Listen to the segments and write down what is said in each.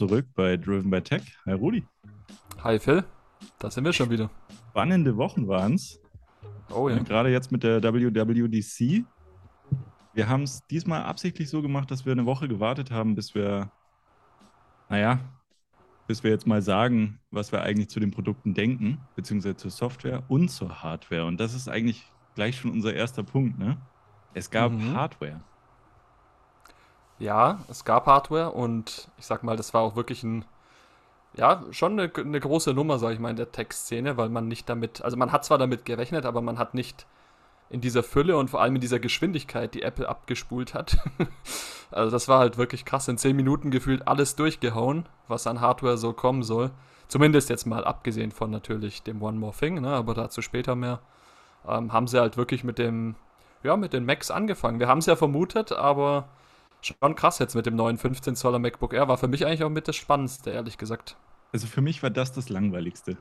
zurück bei Driven by Tech. Hi Rudi. Hi Phil, da sind wir schon wieder. Spannende Wochen waren es. Oh ja. Gerade jetzt mit der WWDC. Wir haben es diesmal absichtlich so gemacht, dass wir eine Woche gewartet haben, bis wir, naja, bis wir jetzt mal sagen, was wir eigentlich zu den Produkten denken, beziehungsweise zur Software und zur Hardware. Und das ist eigentlich gleich schon unser erster Punkt, ne? Es gab mhm. Hardware. Ja, es gab Hardware und ich sag mal, das war auch wirklich ein, ja, schon eine, eine große Nummer, sag ich mal, in der Tech-Szene, weil man nicht damit, also man hat zwar damit gerechnet, aber man hat nicht in dieser Fülle und vor allem in dieser Geschwindigkeit, die Apple abgespult hat. also das war halt wirklich krass. In 10 Minuten gefühlt alles durchgehauen, was an Hardware so kommen soll. Zumindest jetzt mal abgesehen von natürlich dem One More Thing, ne, aber dazu später mehr. Ähm, haben sie halt wirklich mit dem, ja, mit den Macs angefangen. Wir haben es ja vermutet, aber schon krass jetzt mit dem neuen 15 Zoller MacBook Air. War für mich eigentlich auch mit das Spannendste, ehrlich gesagt. Also für mich war das das Langweiligste.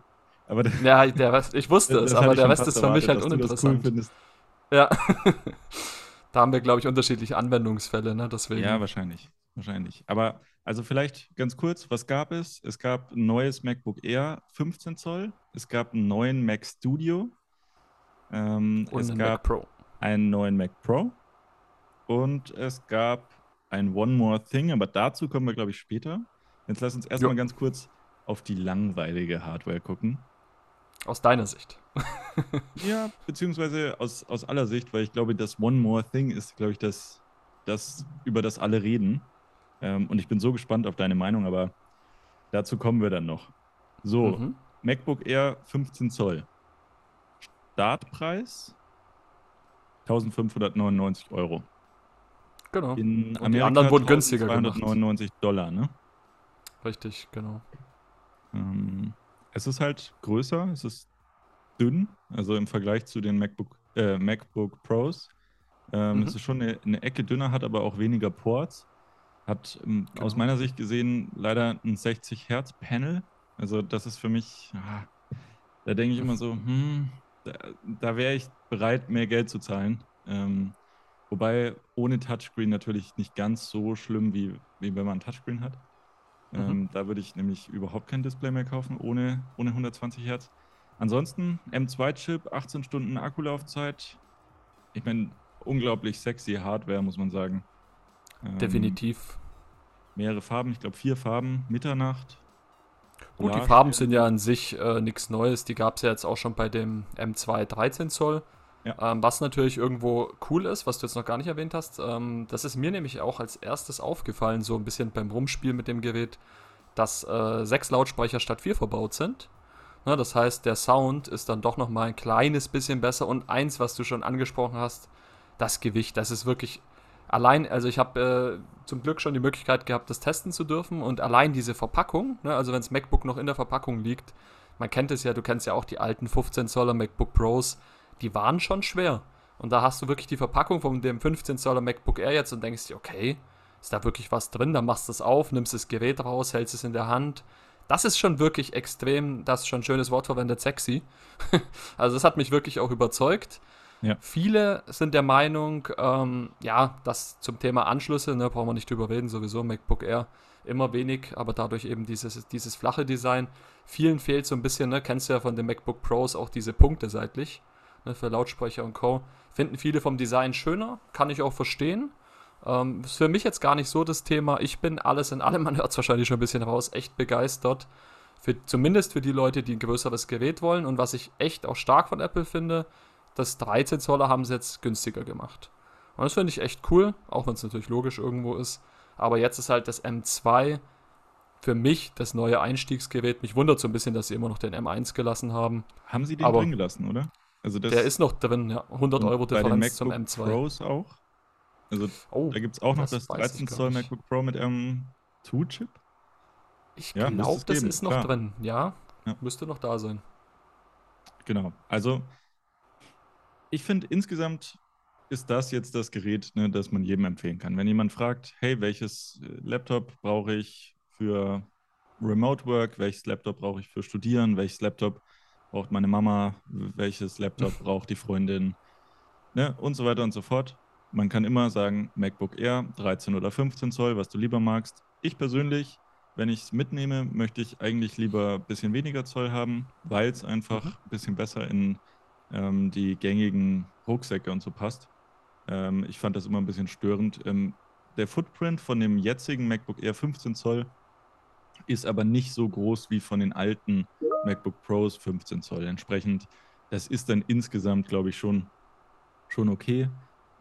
Aber ja, der Rest, ich wusste es, aber der Rest ist für mich halt uninteressant. Cool ja. da haben wir, glaube ich, unterschiedliche Anwendungsfälle, ne? Deswegen. Ja, wahrscheinlich. Wahrscheinlich. Aber also vielleicht ganz kurz, was gab es? Es gab ein neues MacBook Air 15 Zoll. Es gab einen neuen Mac Studio. Ähm, Und es gab Mac Pro. einen neuen Mac Pro. Und es gab ein One More Thing, aber dazu kommen wir, glaube ich, später. Jetzt lass uns erstmal ganz kurz auf die langweilige Hardware gucken. Aus deiner Sicht. ja, beziehungsweise aus, aus aller Sicht, weil ich glaube, das One More Thing ist, glaube ich, das, das, über das alle reden. Ähm, und ich bin so gespannt auf deine Meinung, aber dazu kommen wir dann noch. So, mhm. MacBook Air 15 Zoll. Startpreis 1599 Euro. Genau. In und Amerika die anderen wurden günstiger 299 gemacht. Dollar, ne? Richtig, genau. Ähm, es ist halt größer, es ist dünn, also im Vergleich zu den MacBook, äh, MacBook Pros. Ähm, mhm. Es ist schon eine, eine, Ecke dünner, hat aber auch weniger Ports. Hat ähm, genau. aus meiner Sicht gesehen leider ein 60 Hertz Panel. Also das ist für mich, ah, da denke ich immer so, hm, da, da wäre ich bereit, mehr Geld zu zahlen. Ähm, wobei ohne Touchscreen natürlich nicht ganz so schlimm, wie, wie wenn man ein Touchscreen hat. Mhm. Ähm, da würde ich nämlich überhaupt kein Display mehr kaufen, ohne, ohne 120 Hertz. Ansonsten M2-Chip, 18 Stunden Akkulaufzeit. Ich meine, unglaublich sexy Hardware, muss man sagen. Ähm, Definitiv. Mehrere Farben, ich glaube vier Farben, Mitternacht. Gut, die Farben sind ja an sich äh, nichts Neues. Die gab es ja jetzt auch schon bei dem M2 13 Zoll. Ja. Ähm, was natürlich irgendwo cool ist, was du jetzt noch gar nicht erwähnt hast, ähm, das ist mir nämlich auch als erstes aufgefallen, so ein bisschen beim Rumspielen mit dem Gerät, dass äh, sechs Lautsprecher statt vier verbaut sind. Ne, das heißt, der Sound ist dann doch noch mal ein kleines bisschen besser und eins, was du schon angesprochen hast, das Gewicht, das ist wirklich allein, also ich habe äh, zum Glück schon die Möglichkeit gehabt, das testen zu dürfen und allein diese Verpackung, ne, also wenn das MacBook noch in der Verpackung liegt, man kennt es ja, du kennst ja auch die alten 15 Zoller MacBook Pros, die waren schon schwer. Und da hast du wirklich die Verpackung von dem 15 Zoller MacBook Air jetzt und denkst dir, okay, ist da wirklich was drin? Dann machst du es auf, nimmst das Gerät raus, hältst es in der Hand. Das ist schon wirklich extrem, das ist schon ein schönes Wort verwendet, sexy. also das hat mich wirklich auch überzeugt. Ja. Viele sind der Meinung, ähm, ja, dass zum Thema Anschlüsse, ne, brauchen wir nicht drüber reden, sowieso MacBook Air immer wenig, aber dadurch eben dieses, dieses flache Design. Vielen fehlt so ein bisschen, ne, kennst du ja von den MacBook Pros auch diese Punkte seitlich ne, für Lautsprecher und Co. Finden viele vom Design schöner, kann ich auch verstehen. Ähm, ist für mich jetzt gar nicht so das Thema. Ich bin alles in allem, man hört es wahrscheinlich schon ein bisschen raus, echt begeistert. Für, zumindest für die Leute, die ein größeres Gerät wollen. Und was ich echt auch stark von Apple finde, das 13 Zoller haben sie jetzt günstiger gemacht. Und das finde ich echt cool, auch wenn es natürlich logisch irgendwo ist. Aber jetzt ist halt das M2 für mich das neue Einstiegsgerät. Mich wundert so ein bisschen, dass sie immer noch den M1 gelassen haben. Haben sie den Aber drin gelassen, oder? Also der ist noch drin, ja. 100 Euro Differenz zum M2. Pros auch? Also oh, da gibt es auch noch das, das 13 Zoll MacBook Pro mit M2-Chip? Ich ja, glaube, das ist noch Klar. drin, ja? ja. Müsste noch da sein. Genau. Also ich finde insgesamt ist das jetzt das Gerät, ne, das man jedem empfehlen kann. Wenn jemand fragt, hey, welches äh, Laptop brauche ich für Remote Work, welches Laptop brauche ich für Studieren, welches Laptop braucht meine Mama, welches Laptop braucht die Freundin, ne, und so weiter und so fort. Man kann immer sagen, MacBook Air, 13 oder 15 Zoll, was du lieber magst. Ich persönlich wenn ich es mitnehme, möchte ich eigentlich lieber ein bisschen weniger Zoll haben, weil es einfach mhm. ein bisschen besser in ähm, die gängigen Rucksäcke und so passt. Ähm, ich fand das immer ein bisschen störend. Ähm, der Footprint von dem jetzigen MacBook Air 15 Zoll ist aber nicht so groß wie von den alten MacBook Pros 15 Zoll. Entsprechend, das ist dann insgesamt, glaube ich, schon, schon okay.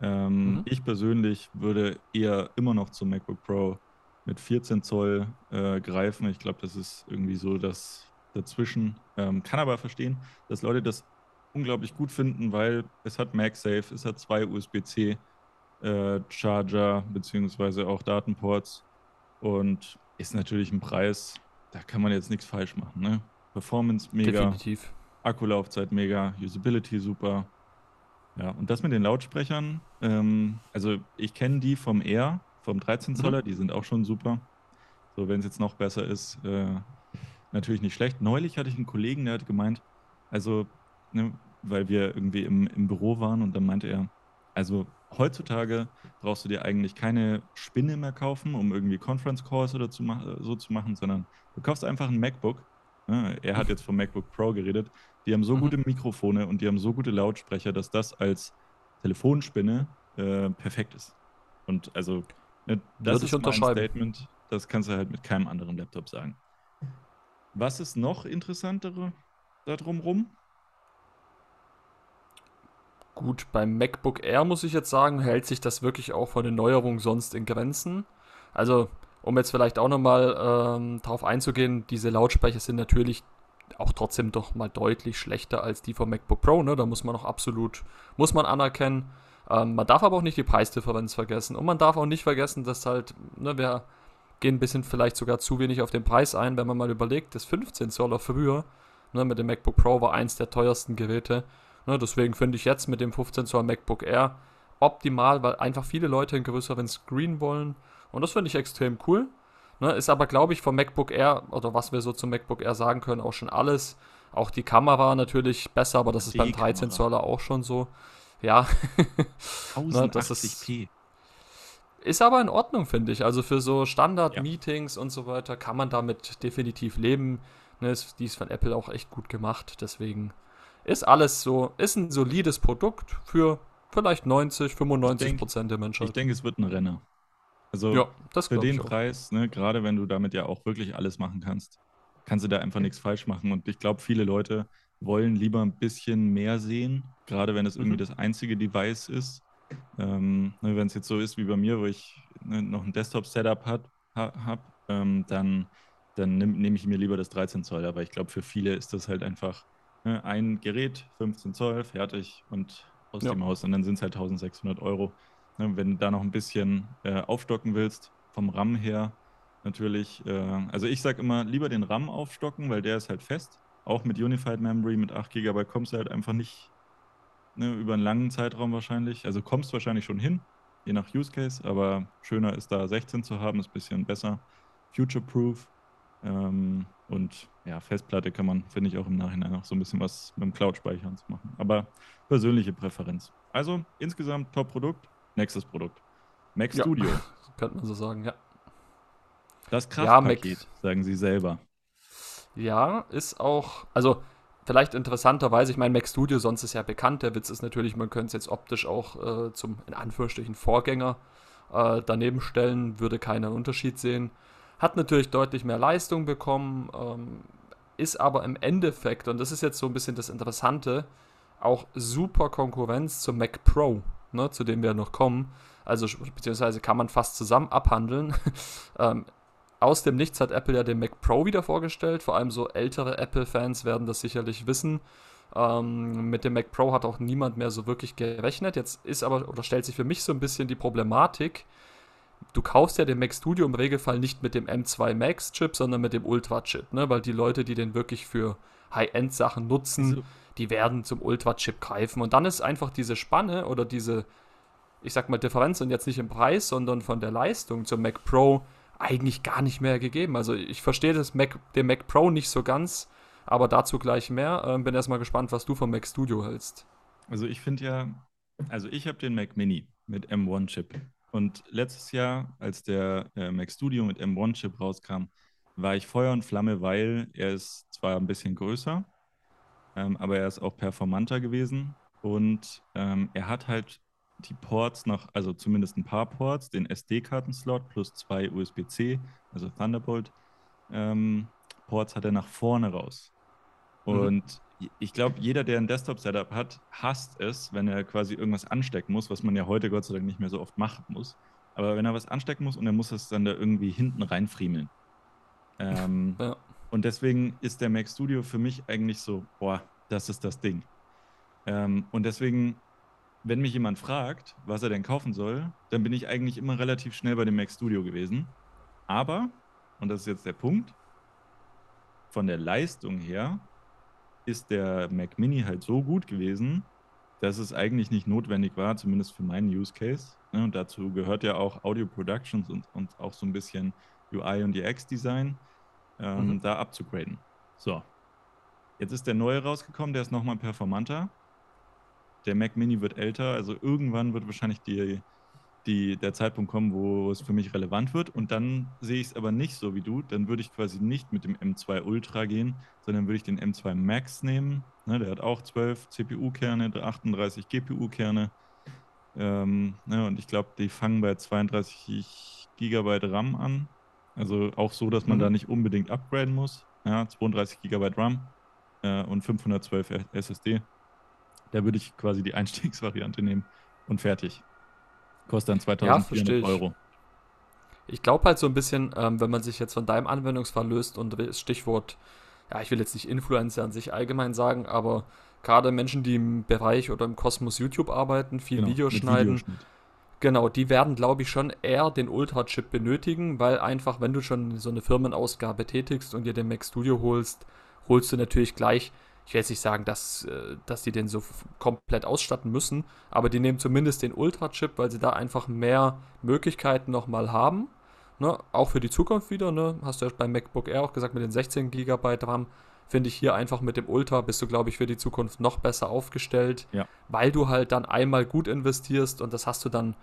Ähm, mhm. Ich persönlich würde eher immer noch zum MacBook Pro mit 14 Zoll äh, greifen. Ich glaube, das ist irgendwie so das dazwischen. Ähm, kann aber verstehen, dass Leute das unglaublich gut finden, weil es hat MagSafe, es hat zwei USB-C äh, Charger beziehungsweise auch Datenports und ist natürlich ein Preis, da kann man jetzt nichts falsch machen. Ne? Performance mega, Definitiv. Akkulaufzeit mega, Usability super. Ja, und das mit den Lautsprechern, ähm, also ich kenne die vom Air, vom 13 Zoller, mhm. die sind auch schon super. So, wenn es jetzt noch besser ist, äh, natürlich nicht schlecht. Neulich hatte ich einen Kollegen, der hat gemeint, also, ne, weil wir irgendwie im, im Büro waren und dann meinte er, also heutzutage brauchst du dir eigentlich keine Spinne mehr kaufen, um irgendwie Conference Calls oder zu so zu machen, sondern du kaufst einfach ein MacBook. Ja, er hat jetzt vom MacBook Pro geredet. Die haben so mhm. gute Mikrofone und die haben so gute Lautsprecher, dass das als Telefonspinne äh, perfekt ist. Und also, ne, das ist mein Statement, das kannst du halt mit keinem anderen Laptop sagen. Was ist noch interessantere da drumrum? Gut, beim MacBook Air muss ich jetzt sagen, hält sich das wirklich auch von den Neuerungen sonst in Grenzen. Also, um jetzt vielleicht auch nochmal ähm, darauf einzugehen, diese Lautsprecher sind natürlich auch trotzdem doch mal deutlich schlechter als die vom MacBook Pro. Ne? Da muss man auch absolut, muss man anerkennen. Ähm, man darf aber auch nicht die Preisdifferenz vergessen. Und man darf auch nicht vergessen, dass halt, ne, wir gehen ein bisschen vielleicht sogar zu wenig auf den Preis ein, wenn man mal überlegt, das 15 Zoller früher, ne, mit dem MacBook Pro war eins der teuersten Geräte. Ne, deswegen finde ich jetzt mit dem 15 Zoll MacBook Air optimal, weil einfach viele Leute einen größeren Screen wollen. Und das finde ich extrem cool. Ne, ist aber, glaube ich, vom MacBook Air, oder was wir so zum MacBook Air sagen können, auch schon alles. Auch die Kamera natürlich besser, aber das ist beim 13 Zoller auch schon so. Ja. 1080p. Ne, ist aber in Ordnung, finde ich. Also für so Standard-Meetings ja. und so weiter kann man damit definitiv leben. Ne, ist, die ist von Apple auch echt gut gemacht. Deswegen ist alles so, ist ein solides Produkt für vielleicht 90, 95 Prozent der Menschheit. Ich denke, es wird ein Renner. Also ja, für den Preis, ne, gerade wenn du damit ja auch wirklich alles machen kannst, kannst du da einfach nichts falsch machen. Und ich glaube, viele Leute wollen lieber ein bisschen mehr sehen, gerade wenn es irgendwie mhm. das einzige Device ist. Ähm, ne, wenn es jetzt so ist wie bei mir, wo ich ne, noch ein Desktop-Setup habe, hab, ähm, dann, dann nehme nehm ich mir lieber das 13 Zoll. Aber ich glaube, für viele ist das halt einfach Ne, ein Gerät, 15 Zoll, fertig und aus ja. dem Haus. Und dann sind es halt 1600 Euro. Ne, wenn du da noch ein bisschen äh, aufstocken willst, vom RAM her natürlich. Äh, also ich sage immer, lieber den RAM aufstocken, weil der ist halt fest. Auch mit Unified Memory mit 8 GB kommst du halt einfach nicht ne, über einen langen Zeitraum wahrscheinlich. Also kommst wahrscheinlich schon hin, je nach Use Case, aber schöner ist da 16 zu haben, ist ein bisschen besser. Future-proof. Ähm, und ja, Festplatte kann man, finde ich, auch im Nachhinein noch so ein bisschen was mit dem Cloud-Speichern zu machen. Aber persönliche Präferenz. Also insgesamt Top-Produkt, nächstes Produkt. Mac ja, Studio. Könnte man so sagen, ja. Das Kraftpaket, ja, sagen Sie selber. Ja, ist auch, also vielleicht interessanterweise, ich meine, Mac Studio sonst ist ja bekannt. Der Witz ist natürlich, man könnte es jetzt optisch auch äh, zum, in Anführungsstrichen, Vorgänger äh, daneben stellen, würde keinen Unterschied sehen. Hat natürlich deutlich mehr Leistung bekommen, ähm, ist aber im Endeffekt, und das ist jetzt so ein bisschen das Interessante, auch super Konkurrenz zum Mac Pro, ne, zu dem wir noch kommen. Also, beziehungsweise kann man fast zusammen abhandeln. ähm, aus dem Nichts hat Apple ja den Mac Pro wieder vorgestellt. Vor allem so ältere Apple-Fans werden das sicherlich wissen. Ähm, mit dem Mac Pro hat auch niemand mehr so wirklich gerechnet. Jetzt ist aber, oder stellt sich für mich so ein bisschen die Problematik, du kaufst ja den Mac Studio im Regelfall nicht mit dem M2 Max Chip, sondern mit dem Ultra Chip, ne? Weil die Leute, die den wirklich für High-End Sachen nutzen, also, die werden zum Ultra Chip greifen. Und dann ist einfach diese Spanne oder diese, ich sag mal, Differenz und jetzt nicht im Preis, sondern von der Leistung zum Mac Pro eigentlich gar nicht mehr gegeben. Also ich verstehe das Mac, den Mac Pro nicht so ganz, aber dazu gleich mehr. Ähm, bin erstmal gespannt, was du vom Mac Studio hältst. Also ich finde ja, also ich habe den Mac Mini mit M1 Chip. Und letztes Jahr, als der äh, Mac Studio mit M1-Chip rauskam, war ich Feuer und Flamme, weil er ist zwar ein bisschen größer, ähm, aber er ist auch performanter gewesen und ähm, er hat halt die Ports noch, also zumindest ein paar Ports, den SD-Kartenslot plus zwei USB-C, also Thunderbolt ähm, Ports hat er nach vorne raus. Mhm. Und mhm. ich glaube, jeder, der ein Desktop-Setup hat, hasst es, wenn er quasi irgendwas anstecken muss, was man ja heute Gott sei Dank nicht mehr so oft machen muss. Aber wenn er was anstecken muss und er muss es dann da irgendwie hinten reinfriemeln. Ähm, ja. Und deswegen ist der Mac Studio für mich eigentlich so, boah, das ist das Ding. Ähm, und deswegen, wenn mich jemand fragt, was er denn kaufen soll, dann bin ich eigentlich immer relativ schnell bei dem Mac Studio gewesen. Aber, und das ist jetzt der Punkt, von der Leistung her ist der Mac Mini halt so gut gewesen, dass es eigentlich nicht notwendig war, zumindest für meinen Use Case. Ne? Und dazu gehört ja auch Audio Productions und, und auch so ein bisschen UI und UX Design, ähm, mhm. da abzugraden. So, Jetzt ist der neue rausgekommen, der ist nochmal performanter. Der Mac Mini wird älter, also irgendwann wird wahrscheinlich die, die, der Zeitpunkt kommen, wo es für mich relevant wird. Und dann sehe ich es aber nicht so wie du. Dann würde ich quasi nicht mit dem M2 Ultra gehen, sondern würde ich den M2 Max nehmen. Ne, der hat auch 12 CPU-Kerne, 38 GPU-Kerne. Ähm, ne, und ich glaube, die fangen bei 32 GB RAM an. Also auch so, dass man mhm. da nicht unbedingt upgraden muss. Ja, 32 GB RAM äh, und 512 SSD. Da würde ich quasi die Einstiegsvariante nehmen und fertig. Kostet dann 2400 ja, Euro. Ich glaube halt so ein bisschen, ähm, wenn man sich jetzt von deinem Anwendungsfall löst und das Stichwort, ja, ich will jetzt nicht Influencer an sich allgemein sagen, aber gerade Menschen, die im Bereich oder im Kosmos YouTube arbeiten, viel genau, Videos schneiden, genau, die werden, glaube ich, schon eher den Ultra-Chip benötigen, weil einfach, wenn du schon so eine Firmenausgabe tätigst und dir den Mac Studio holst, holst du natürlich gleich, ich will jetzt nicht sagen, dass, äh, dass die den so komplett ausstatten müssen, aber die nehmen zumindest den Ultra-Chip, weil sie da einfach mehr Möglichkeiten nochmal haben. Ne? Auch für die Zukunft wieder, ne? hast du ja beim MacBook Air auch gesagt, mit den 16 GB RAM finde ich hier einfach mit dem Ultra bist du, glaube ich, für die Zukunft noch besser aufgestellt, ja. weil du halt dann einmal gut investierst und das hast du dann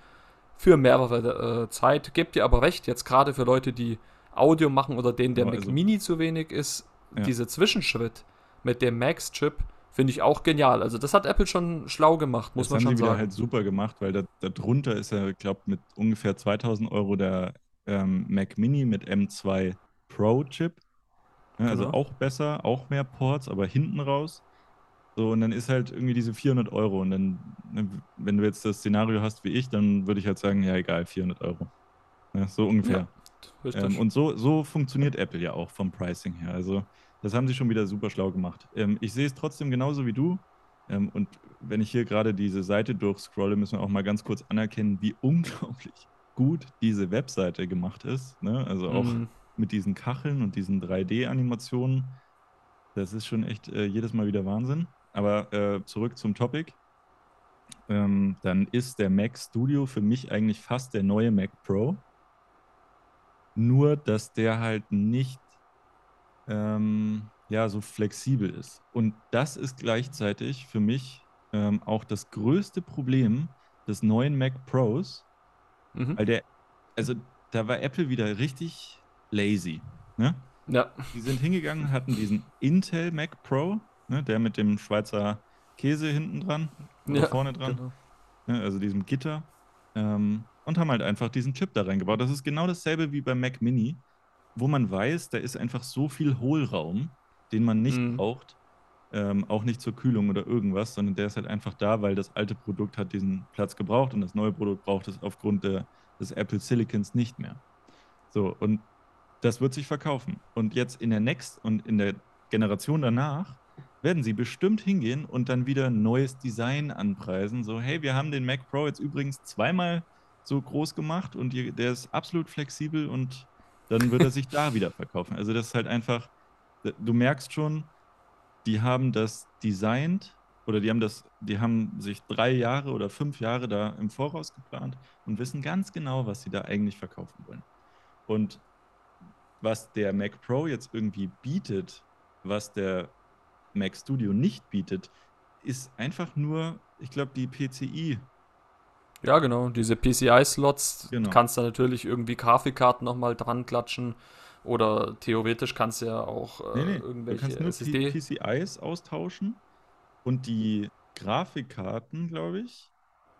für mehrere äh, Zeit. Gebt dir aber recht, jetzt gerade für Leute, die Audio machen oder denen der also, Mac Mini zu wenig ist, ja. dieser Zwischenschritt mit dem Max-Chip finde ich auch genial. Also das hat Apple schon schlau gemacht, muss das man schon sagen. Das haben die wieder halt super gemacht, weil da, darunter ist ja, ich glaube, mit ungefähr 2000 Euro der ähm, Mac Mini mit M2 Pro Chip. Ja, also genau. auch besser, auch mehr Ports, aber hinten raus. So, und dann ist halt irgendwie diese 400 Euro. Und dann, wenn du jetzt das Szenario hast wie ich, dann würde ich halt sagen, ja, egal, 400 Euro. Ja, so ungefähr. Ja. Ähm, und so, so funktioniert Apple ja auch vom Pricing her. Also das haben sie schon wieder super schlau gemacht. Ähm, ich sehe es trotzdem genauso wie du. Ähm, und wenn ich hier gerade diese Seite durchscrolle, müssen wir auch mal ganz kurz anerkennen, wie unglaublich gut diese Webseite gemacht ist. Ne? Also auch mhm. Mit diesen Kacheln und diesen 3D-Animationen. Das ist schon echt äh, jedes Mal wieder Wahnsinn. Aber äh, zurück zum Topic. Ähm, dann ist der Mac Studio für mich eigentlich fast der neue Mac Pro. Nur, dass der halt nicht ähm, ja, so flexibel ist. Und das ist gleichzeitig für mich ähm, auch das größte Problem des neuen Mac Pros, mhm. weil der, also da war Apple wieder richtig lazy. Ne? Ja. Die sind hingegangen, hatten diesen Intel Mac Pro, ne, der mit dem Schweizer Käse hinten dran, ja, vorne dran, genau. ne, also diesem Gitter. Ähm, und haben halt einfach diesen Chip da reingebaut. Das ist genau dasselbe wie beim Mac Mini, wo man weiß, da ist einfach so viel Hohlraum, den man nicht mhm. braucht. Ähm, auch nicht zur Kühlung oder irgendwas, sondern der ist halt einfach da, weil das alte Produkt hat diesen Platz gebraucht und das neue Produkt braucht es aufgrund der, des Apple Silicons nicht mehr. So, und das wird sich verkaufen. Und jetzt in der Next und in der Generation danach werden sie bestimmt hingehen und dann wieder ein neues Design anpreisen. So, hey, wir haben den Mac Pro jetzt übrigens zweimal so groß gemacht und der ist absolut flexibel und dann wird er sich da wieder verkaufen. Also das ist halt einfach, du merkst schon, die haben das designt oder die haben das, die haben sich drei Jahre oder fünf Jahre da im Voraus geplant und wissen ganz genau, was sie da eigentlich verkaufen wollen. Und was der Mac Pro jetzt irgendwie bietet, was der Mac Studio nicht bietet, ist einfach nur, ich glaube, die PCI ja, genau. Diese PCI-Slots genau. kannst du natürlich irgendwie Grafikkarten nochmal dran klatschen, Oder theoretisch kannst du ja auch äh, nee, nee. irgendwelche du kannst nur PCIs austauschen und die Grafikkarten, glaube ich,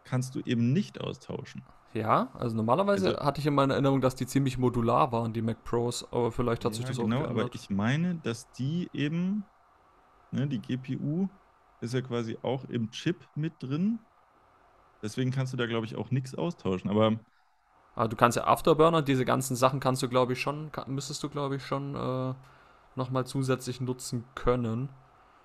kannst du eben nicht austauschen. Ja, also normalerweise also, hatte ich in Erinnerung, dass die ziemlich modular waren, die Mac Pros, aber vielleicht hat ja, sich das genau, auch geändert. aber ich meine, dass die eben, ne, die GPU ist ja quasi auch im Chip mit drin. Deswegen kannst du da, glaube ich, auch nichts austauschen. Aber also du kannst ja Afterburner, diese ganzen Sachen kannst du, glaube ich, schon, müsstest du, glaube ich, schon äh, nochmal zusätzlich nutzen können.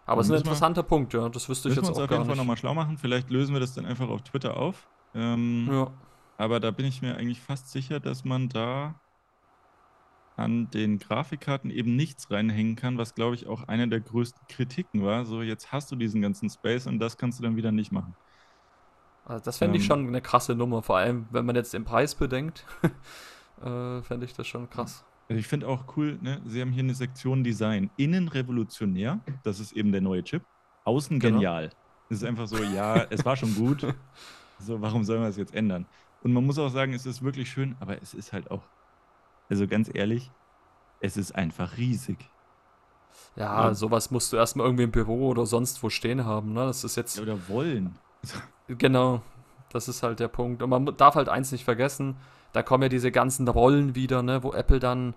Aber es ist ein interessanter wir, Punkt, ja. Das wüsste ich jetzt auch gar nicht. wir uns auf jeden Fall nochmal schlau machen. Vielleicht lösen wir das dann einfach auf Twitter auf. Ähm, ja. Aber da bin ich mir eigentlich fast sicher, dass man da an den Grafikkarten eben nichts reinhängen kann, was glaube ich auch eine der größten Kritiken war. So, jetzt hast du diesen ganzen Space und das kannst du dann wieder nicht machen. Also das fände ich ähm, schon eine krasse Nummer, vor allem wenn man jetzt den Preis bedenkt, äh, fände ich das schon krass. Also ich finde auch cool, ne? Sie haben hier eine Sektion Design. Innen revolutionär, das ist eben der neue Chip. Außen genau. genial. Es ist einfach so, ja, es war schon gut. So, warum sollen wir es jetzt ändern? Und man muss auch sagen, es ist wirklich schön, aber es ist halt auch, also ganz ehrlich, es ist einfach riesig. Ja, ja. sowas musst du erstmal irgendwie im Büro oder sonst wo stehen haben, ne? Das ist jetzt. Ja, oder wollen. Genau, das ist halt der Punkt. Und man darf halt eins nicht vergessen, da kommen ja diese ganzen Rollen wieder, ne, wo Apple dann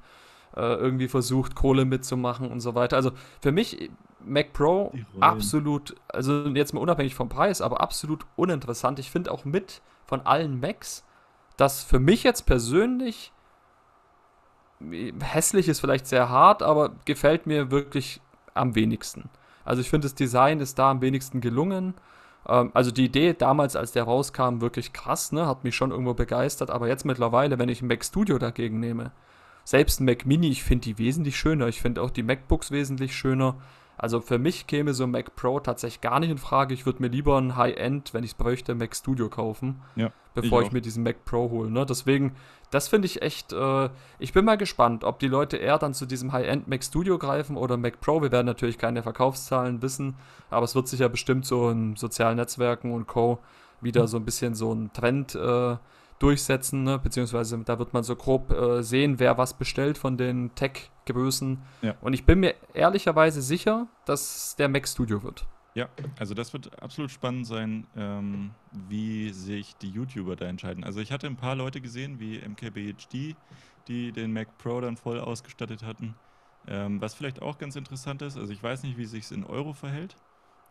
äh, irgendwie versucht, Kohle mitzumachen und so weiter. Also für mich, Mac Pro, absolut, also jetzt mal unabhängig vom Preis, aber absolut uninteressant. Ich finde auch mit von allen Macs, das für mich jetzt persönlich hässlich ist vielleicht sehr hart, aber gefällt mir wirklich am wenigsten. Also ich finde, das Design ist da am wenigsten gelungen. Ähm, also die Idee damals, als der rauskam, wirklich krass, ne? Hat mich schon irgendwo begeistert. Aber jetzt mittlerweile, wenn ich ein Mac Studio dagegen nehme, selbst ein Mac Mini, ich finde die wesentlich schöner. Ich finde auch die MacBooks wesentlich schöner. Also für mich käme so ein Mac Pro tatsächlich gar nicht in Frage. Ich würde mir lieber ein High-End, wenn ich es bräuchte, Mac Studio kaufen, ja, bevor ich, ich mir diesen Mac Pro hole. Ne? Deswegen, das finde ich echt, äh, ich bin mal gespannt, ob die Leute eher dann zu diesem High-End Mac Studio greifen oder Mac Pro. Wir werden natürlich keine Verkaufszahlen wissen, aber es wird sich ja bestimmt so in sozialen Netzwerken und Co. wieder so ein bisschen so ein Trend äh, durchsetzen, ne? beziehungsweise da wird man so grob äh, sehen, wer was bestellt von den Tech-Größen. Ja. Und ich bin mir ehrlicherweise sicher, dass der Mac Studio wird. Ja, also das wird absolut spannend sein, ähm, wie sich die YouTuber da entscheiden. Also ich hatte ein paar Leute gesehen, wie MKBHD, die den Mac Pro dann voll ausgestattet hatten. Ähm, was vielleicht auch ganz interessant ist, also ich weiß nicht, wie sich es in Euro verhält,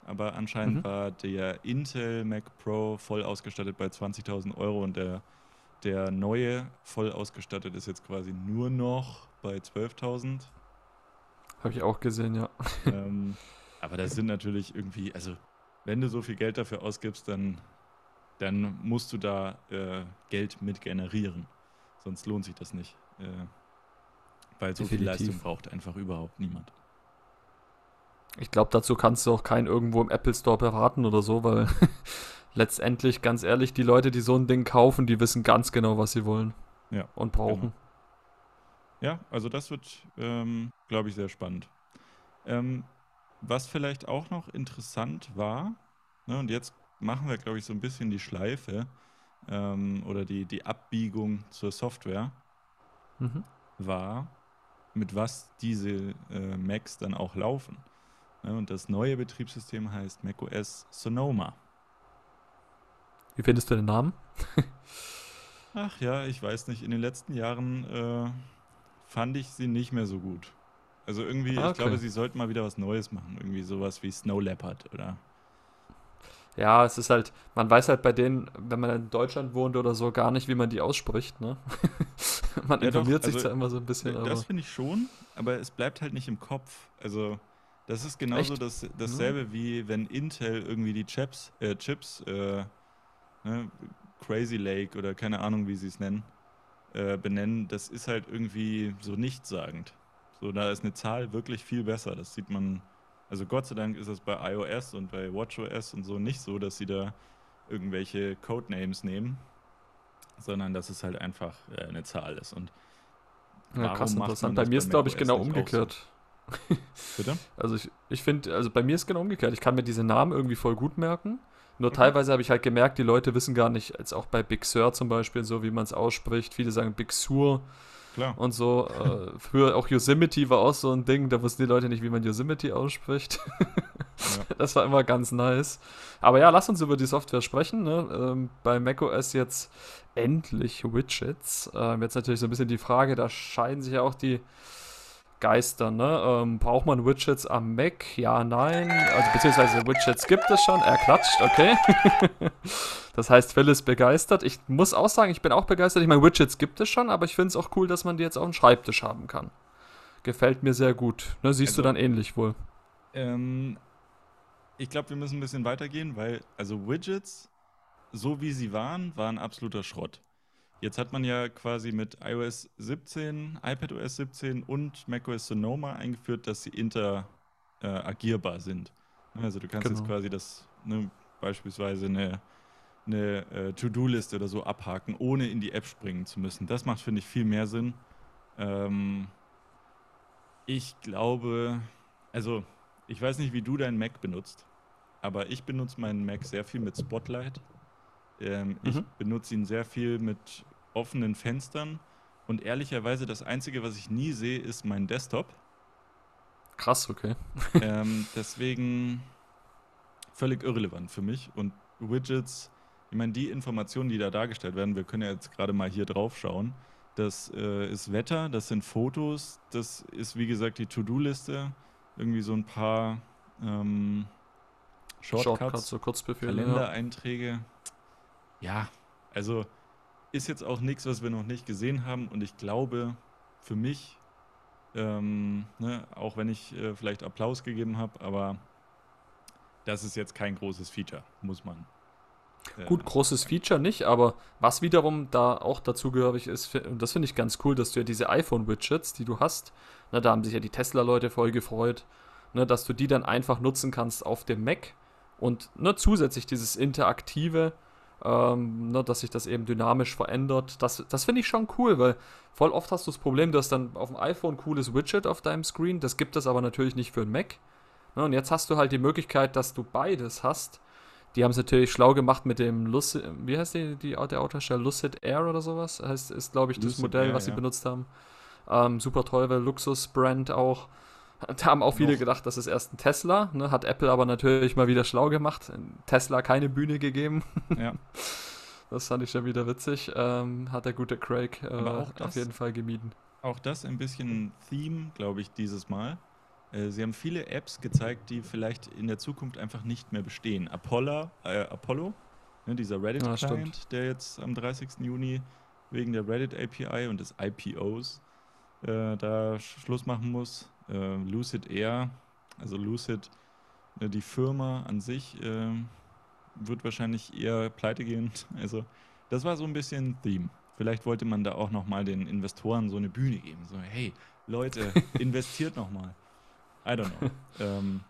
aber anscheinend mhm. war der Intel Mac Pro voll ausgestattet bei 20.000 Euro und der der neue, voll ausgestattet, ist jetzt quasi nur noch bei 12.000. Habe ich auch gesehen, ja. Ähm, aber das sind natürlich irgendwie, also wenn du so viel Geld dafür ausgibst, dann, dann musst du da äh, Geld mit generieren. Sonst lohnt sich das nicht. Äh, weil so Definitiv. viel Leistung braucht einfach überhaupt niemand. Ich glaube, dazu kannst du auch keinen irgendwo im Apple Store beraten oder so, weil letztendlich, ganz ehrlich, die Leute, die so ein Ding kaufen, die wissen ganz genau, was sie wollen ja, und brauchen. Genau. Ja, also das wird, ähm, glaube ich, sehr spannend. Ähm, was vielleicht auch noch interessant war, ne, und jetzt machen wir, glaube ich, so ein bisschen die Schleife ähm, oder die, die Abbiegung zur Software, mhm. war, mit was diese äh, Macs dann auch laufen. Ne, und das neue Betriebssystem heißt macOS Sonoma. Wie findest du den Namen? Ach ja, ich weiß nicht. In den letzten Jahren äh, fand ich sie nicht mehr so gut. Also irgendwie, ah, okay. ich glaube, sie sollten mal wieder was Neues machen. Irgendwie sowas wie Snow Leopard oder. Ja, es ist halt, man weiß halt bei denen, wenn man in Deutschland wohnt oder so, gar nicht, wie man die ausspricht, ne? man ja, informiert doch, sich also, da immer so ein bisschen. Das finde ich schon, aber es bleibt halt nicht im Kopf. Also, das ist genauso das, dasselbe mhm. wie wenn Intel irgendwie die Chips, äh, Chips äh, ne, Crazy Lake oder keine Ahnung, wie sie es nennen, äh, benennen, das ist halt irgendwie so nichtssagend. So, da ist eine Zahl wirklich viel besser. Das sieht man, also Gott sei Dank ist das bei iOS und bei WatchOS und so nicht so, dass sie da irgendwelche Codenames nehmen, sondern dass es halt einfach äh, eine Zahl ist. Und ja, krass interessant. Bei mir ist, glaube ich, genau umgekehrt. So? Bitte? Also ich, ich finde, also bei mir ist genau umgekehrt. Ich kann mir diese Namen irgendwie voll gut merken. Nur mhm. teilweise habe ich halt gemerkt, die Leute wissen gar nicht, als auch bei Big Sur zum Beispiel, so wie man es ausspricht. Viele sagen Big Sur. Klar. Und so, äh, früher auch Yosemite war auch so ein Ding, da wussten die Leute nicht, wie man Yosemite ausspricht. ja. Das war immer ganz nice. Aber ja, lass uns über die Software sprechen. Ne? Ähm, bei macOS jetzt endlich Widgets. Ähm, jetzt natürlich so ein bisschen die Frage, da scheiden sich ja auch die Geister, ne? Ähm, braucht man Widgets am Mac? Ja, nein. Also beziehungsweise Widgets gibt es schon. Er klatscht, okay. das heißt, Phil ist begeistert. Ich muss auch sagen, ich bin auch begeistert. Ich meine, Widgets gibt es schon, aber ich finde es auch cool, dass man die jetzt auf dem Schreibtisch haben kann. Gefällt mir sehr gut. Ne, siehst also, du dann ähnlich wohl? Ähm, ich glaube, wir müssen ein bisschen weitergehen, weil also Widgets, so wie sie waren, waren absoluter Schrott. Jetzt hat man ja quasi mit iOS 17, iPadOS 17 und macOS Sonoma eingeführt, dass sie interagierbar äh, sind. Also du kannst genau. jetzt quasi das ne, beispielsweise eine, eine äh, To-Do-Liste oder so abhaken, ohne in die App springen zu müssen. Das macht, finde ich, viel mehr Sinn. Ähm, ich glaube, also ich weiß nicht, wie du deinen Mac benutzt, aber ich benutze meinen Mac sehr viel mit Spotlight. Ähm, mhm. Ich benutze ihn sehr viel mit offenen Fenstern und ehrlicherweise das Einzige, was ich nie sehe, ist mein Desktop. Krass, okay. ähm, deswegen völlig irrelevant für mich und Widgets, ich meine, die Informationen, die da dargestellt werden, wir können ja jetzt gerade mal hier drauf schauen. Das äh, ist Wetter, das sind Fotos, das ist wie gesagt die To-Do-Liste, irgendwie so ein paar ähm, Shortcuts, Shortcuts so Kurzbefehle, Kalendereinträge. Ja, also ist jetzt auch nichts, was wir noch nicht gesehen haben. Und ich glaube, für mich, ähm, ne, auch wenn ich äh, vielleicht Applaus gegeben habe, aber das ist jetzt kein großes Feature, muss man. Äh, Gut, großes Feature nicht, aber was wiederum da auch dazugehörig ist, und das finde ich ganz cool, dass du ja diese iPhone-Widgets, die du hast, ne, da haben sich ja die Tesla-Leute voll gefreut, ne, dass du die dann einfach nutzen kannst auf dem Mac und ne, zusätzlich dieses interaktive, ähm, ne, dass sich das eben dynamisch verändert. Das, das finde ich schon cool, weil voll oft hast du das Problem, du hast dann auf dem iPhone ein cooles Widget auf deinem Screen, das gibt es aber natürlich nicht für einen Mac. Ne, und jetzt hast du halt die Möglichkeit, dass du beides hast. Die haben es natürlich schlau gemacht mit dem Lucid, wie heißt die, die der Autohersteller? Lucid Air oder sowas? Heißt, ist, glaube ich, das Lucid Modell, Air, was sie ja. benutzt haben. Ähm, super teure Luxus-Brand auch. Da haben auch viele gedacht, das ist erst ein Tesla. Ne? Hat Apple aber natürlich mal wieder schlau gemacht. Tesla keine Bühne gegeben. Ja. Das fand ich schon wieder witzig. Ähm, hat der gute Craig äh, das, auf jeden Fall gemieden. Auch das ein bisschen Theme, glaube ich, dieses Mal. Äh, sie haben viele Apps gezeigt, die vielleicht in der Zukunft einfach nicht mehr bestehen. Apollo, äh, Apollo ne, dieser Reddit-Client, ja, der jetzt am 30. Juni wegen der Reddit API und des IPOs äh, da Schluss machen muss äh, Lucid Air, also Lucid, äh, die Firma an sich, äh, wird wahrscheinlich eher pleite gehen. Also das war so ein bisschen Theme. Vielleicht wollte man da auch nochmal den Investoren so eine Bühne geben. So, hey, Leute, investiert nochmal. I don't know. ähm,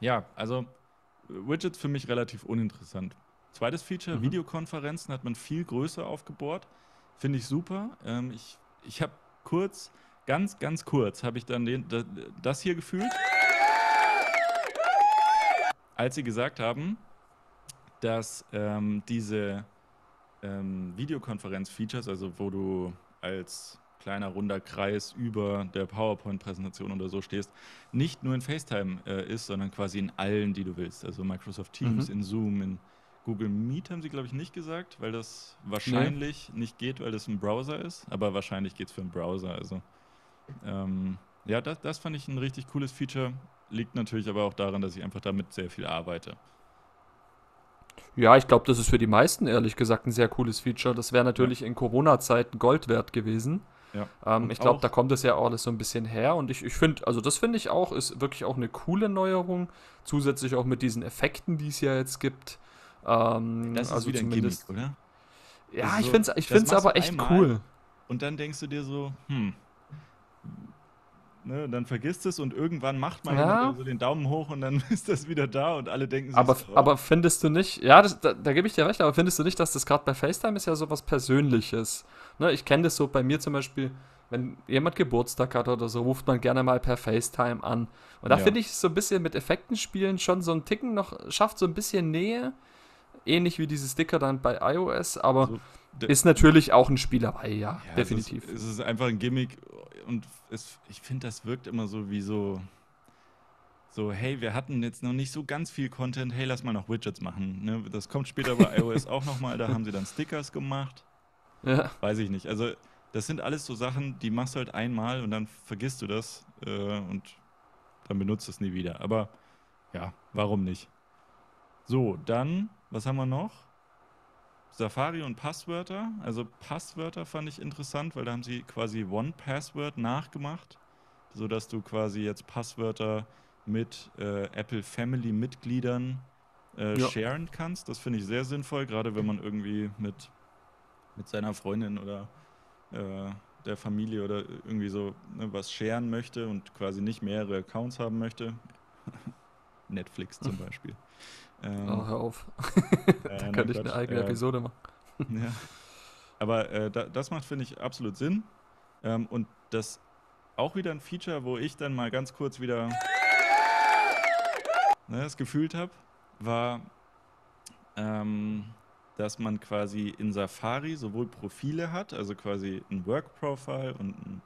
ja, also Widgets für mich relativ uninteressant. Zweites Feature, mhm. Videokonferenzen hat man viel größer aufgebohrt. Finde ich super. Ähm, ich ich habe kurz ganz, ganz kurz habe ich dann den, das hier gefühlt, als sie gesagt haben, dass ähm, diese ähm, Videokonferenz-Features, also wo du als kleiner runder Kreis über der PowerPoint-Präsentation oder so stehst, nicht nur in FaceTime äh, ist, sondern quasi in allen, die du willst. Also Microsoft Teams, mhm. in Zoom, in Google Meet haben sie, glaube ich, nicht gesagt, weil das wahrscheinlich nee. nicht geht, weil das ein Browser ist. Aber wahrscheinlich geht es für einen Browser. Also ähm, ja, das, das fand ich ein richtig cooles Feature. Liegt natürlich aber auch daran, dass ich einfach damit sehr viel arbeite. Ja, ich glaube, das ist für die meisten ehrlich gesagt ein sehr cooles Feature. Das wäre natürlich ja. in Corona-Zeiten Gold wert gewesen. Ja. Ähm, ich glaube, da kommt es ja auch alles so ein bisschen her. Und ich, ich finde, also das finde ich auch, ist wirklich auch eine coole Neuerung. Zusätzlich auch mit diesen Effekten, die es ja jetzt gibt. Ähm, das ist also wieder ein Gimmick, oder? Ja, also, ich finde es ich find's aber echt cool. Und dann denkst du dir so, hm, Ne, dann vergisst es und irgendwann macht man ja. so den Daumen hoch und dann ist das wieder da und alle denken sich Aber, so, aber findest du nicht, ja, das, da, da gebe ich dir recht, aber findest du nicht, dass das gerade bei FaceTime ist ja so was Persönliches? Ne, ich kenne das so bei mir zum Beispiel, wenn jemand Geburtstag hat oder so, ruft man gerne mal per FaceTime an. Und da ja. finde ich so ein bisschen mit Effekten spielen schon so ein Ticken noch, schafft so ein bisschen Nähe. Ähnlich wie diese Sticker dann bei iOS, aber. Also ist natürlich auch ein Spielerei, ja, ja definitiv. Es ist, es ist, einfach ein Gimmick und es, ich finde, das wirkt immer so wie so, so, hey, wir hatten jetzt noch nicht so ganz viel Content, hey, lass mal noch Widgets machen. Ne? Das kommt später bei iOS auch nochmal, da haben sie dann Stickers gemacht. Ja. Weiß ich nicht. Also, das sind alles so Sachen, die machst du halt einmal und dann vergisst du das äh, und dann benutzt es nie wieder. Aber ja, warum nicht? So, dann, was haben wir noch? Safari und Passwörter. Also Passwörter fand ich interessant, weil da haben sie quasi One Password nachgemacht, sodass du quasi jetzt Passwörter mit äh, Apple Family Mitgliedern äh, ja. sharen kannst. Das finde ich sehr sinnvoll, gerade wenn man irgendwie mit, mit seiner Freundin oder äh, der Familie oder irgendwie so ne, was sharen möchte und quasi nicht mehrere Accounts haben möchte. Netflix zum Beispiel. Ähm, oh, hör auf. da könnte ich eine eigene äh, Episode machen. ja. Aber äh, da, das macht, finde ich, absolut Sinn. Ähm, und das auch wieder ein Feature, wo ich dann mal ganz kurz wieder ne, das gefühlt habe, war, ähm, dass man quasi in Safari sowohl Profile hat, also quasi ein Work Profile und ein,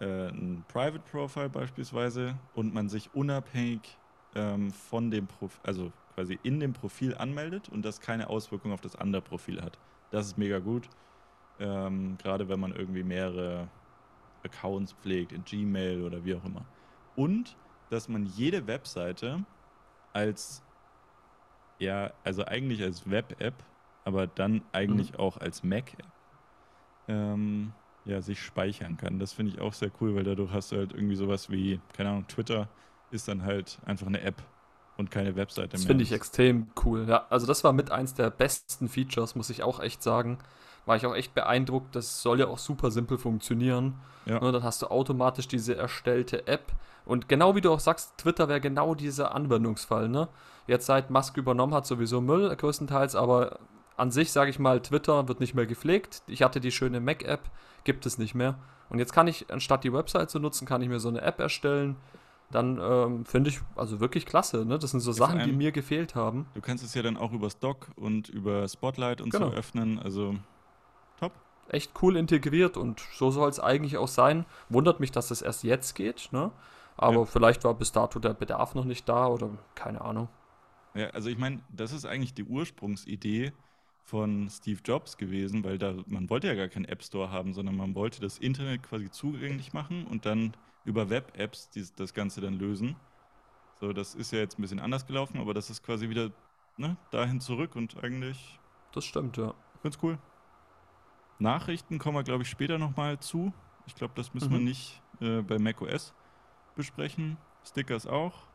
äh, ein Private Profile beispielsweise, und man sich unabhängig ähm, von dem Profil, also quasi in dem Profil anmeldet und das keine Auswirkung auf das andere Profil hat. Das ist mega gut. Ähm, Gerade wenn man irgendwie mehrere Accounts pflegt, in Gmail oder wie auch immer. Und dass man jede Webseite als, ja, also eigentlich als Web-App, aber dann eigentlich mhm. auch als Mac-App, ähm, ja, sich speichern kann. Das finde ich auch sehr cool, weil dadurch hast du halt irgendwie sowas wie, keine Ahnung, Twitter ist dann halt einfach eine App und keine Webseite das mehr. Das finde ich extrem cool. Ja, also das war mit eins der besten Features, muss ich auch echt sagen. War ich auch echt beeindruckt. Das soll ja auch super simpel funktionieren. Ja. Und ne, dann hast du automatisch diese erstellte App. Und genau wie du auch sagst, Twitter wäre genau dieser Anwendungsfall. Ne? Jetzt seit Musk übernommen hat, sowieso Müll größtenteils, aber an sich sage ich mal, Twitter wird nicht mehr gepflegt. Ich hatte die schöne Mac-App, gibt es nicht mehr. Und jetzt kann ich, anstatt die Website zu nutzen, kann ich mir so eine App erstellen dann ähm, finde ich also wirklich klasse. Ne? Das sind so Sachen, die mir gefehlt haben. Du kannst es ja dann auch über Stock und über Spotlight und genau. so öffnen. Also top. Echt cool integriert und so soll es eigentlich auch sein. Wundert mich, dass das erst jetzt geht. Ne? Aber ja. vielleicht war bis dato der Bedarf noch nicht da oder keine Ahnung. Ja, also ich meine, das ist eigentlich die Ursprungsidee von Steve Jobs gewesen, weil da man wollte ja gar keinen App Store haben, sondern man wollte das Internet quasi zugänglich machen und dann über Web-Apps das Ganze dann lösen. So, das ist ja jetzt ein bisschen anders gelaufen, aber das ist quasi wieder ne, dahin zurück und eigentlich. Das stimmt, ja. Ganz cool. Nachrichten kommen wir, glaube ich, später nochmal zu. Ich glaube, das müssen mhm. wir nicht äh, bei macOS besprechen. Stickers auch.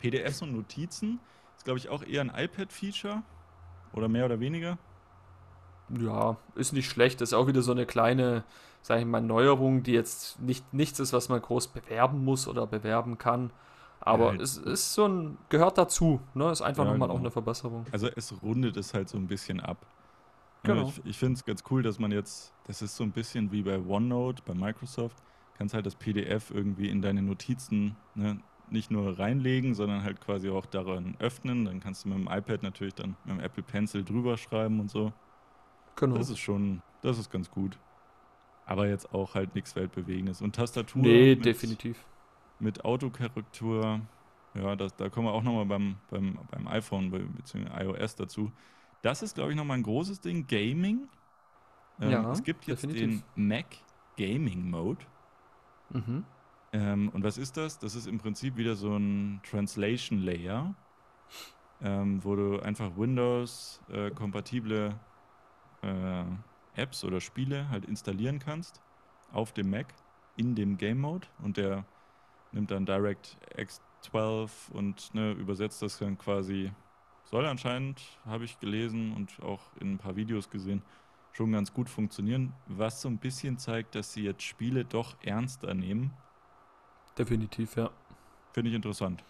PDFs und Notizen ist, glaube ich, auch eher ein iPad-Feature. Oder mehr oder weniger. Ja, ist nicht schlecht. Ist auch wieder so eine kleine sage ich mal, Neuerung, die jetzt nicht nichts ist, was man groß bewerben muss oder bewerben kann. Aber ja, es ist so ein, gehört dazu, ne? Ist einfach ja, nochmal genau. auch eine Verbesserung. Also es rundet es halt so ein bisschen ab. Genau. Ich, ich finde es ganz cool, dass man jetzt, das ist so ein bisschen wie bei OneNote, bei Microsoft, kannst halt das PDF irgendwie in deine Notizen ne, nicht nur reinlegen, sondern halt quasi auch daran öffnen. Dann kannst du mit dem iPad natürlich dann mit dem Apple Pencil drüber schreiben und so. Genau. Das ist schon, das ist ganz gut. Aber jetzt auch halt nichts Weltbewegendes. Und Tastatur. Nee, mit, definitiv. Mit Autokorrektur. Ja, das, da kommen wir auch nochmal beim, beim, beim iPhone bzw. iOS dazu. Das ist, glaube ich, nochmal ein großes Ding. Gaming. Ähm, ja, es gibt jetzt definitiv. den Mac Gaming Mode. Mhm. Ähm, und was ist das? Das ist im Prinzip wieder so ein Translation Layer, ähm, wo du einfach Windows-kompatible äh, Apps oder Spiele halt installieren kannst auf dem Mac in dem Game Mode und der nimmt dann Direct X12 und ne, übersetzt das dann quasi. Soll anscheinend, habe ich gelesen und auch in ein paar Videos gesehen, schon ganz gut funktionieren, was so ein bisschen zeigt, dass sie jetzt Spiele doch ernster nehmen. Definitiv, ja. Finde ich interessant.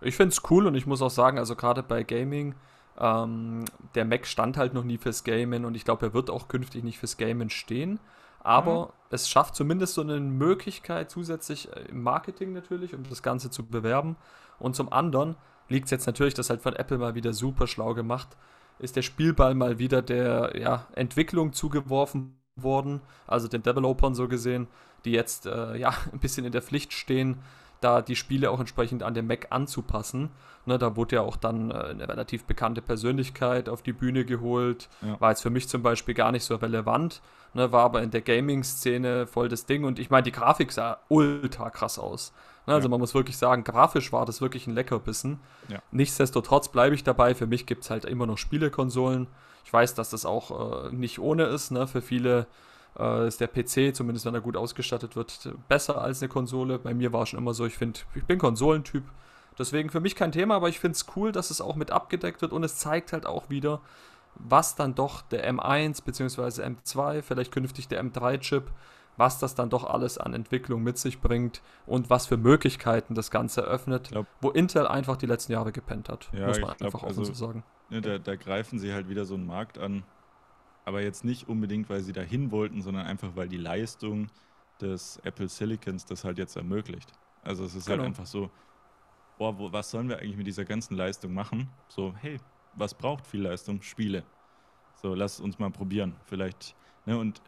Ich finde es cool und ich muss auch sagen, also gerade bei Gaming, ähm, der Mac stand halt noch nie fürs Gamen und ich glaube, er wird auch künftig nicht fürs Gamen stehen. Aber mhm. es schafft zumindest so eine Möglichkeit zusätzlich äh, im Marketing natürlich, um das Ganze zu bewerben. Und zum anderen liegt es jetzt natürlich, das halt von Apple mal wieder super schlau gemacht. ist der Spielball mal wieder der ja, Entwicklung zugeworfen worden, also den Developern so gesehen, die jetzt äh, ja ein bisschen in der Pflicht stehen, da die Spiele auch entsprechend an den Mac anzupassen. Ne, da wurde ja auch dann äh, eine relativ bekannte Persönlichkeit auf die Bühne geholt. Ja. War jetzt für mich zum Beispiel gar nicht so relevant, ne, war aber in der Gaming-Szene voll das Ding. Und ich meine, die Grafik sah ultra krass aus. Ne, also ja. man muss wirklich sagen, grafisch war das wirklich ein Leckerbissen. Ja. Nichtsdestotrotz bleibe ich dabei. Für mich gibt es halt immer noch Spielekonsolen. Ich weiß, dass das auch äh, nicht ohne ist. Ne? Für viele äh, ist der PC, zumindest wenn er gut ausgestattet wird, besser als eine Konsole. Bei mir war es schon immer so, ich finde, ich bin Konsolentyp. Deswegen für mich kein Thema, aber ich finde es cool, dass es auch mit abgedeckt wird und es zeigt halt auch wieder, was dann doch der M1 bzw. M2, vielleicht künftig der M3-Chip, was das dann doch alles an Entwicklung mit sich bringt und was für Möglichkeiten das Ganze eröffnet, glaub, wo Intel einfach die letzten Jahre gepennt hat, ja, muss man glaub, einfach offen also, so sagen. Ne, da, da, greifen sie halt wieder so einen Markt an, aber jetzt nicht unbedingt, weil sie dahin wollten, sondern einfach, weil die Leistung des Apple Silicons das halt jetzt ermöglicht. Also es ist halt genau. halt einfach so, boah, wo, was sollen wir eigentlich mit dieser ganzen Leistung machen? So, hey, was braucht viel Leistung? Spiele. So, lass uns mal probieren. Vielleicht, ne, und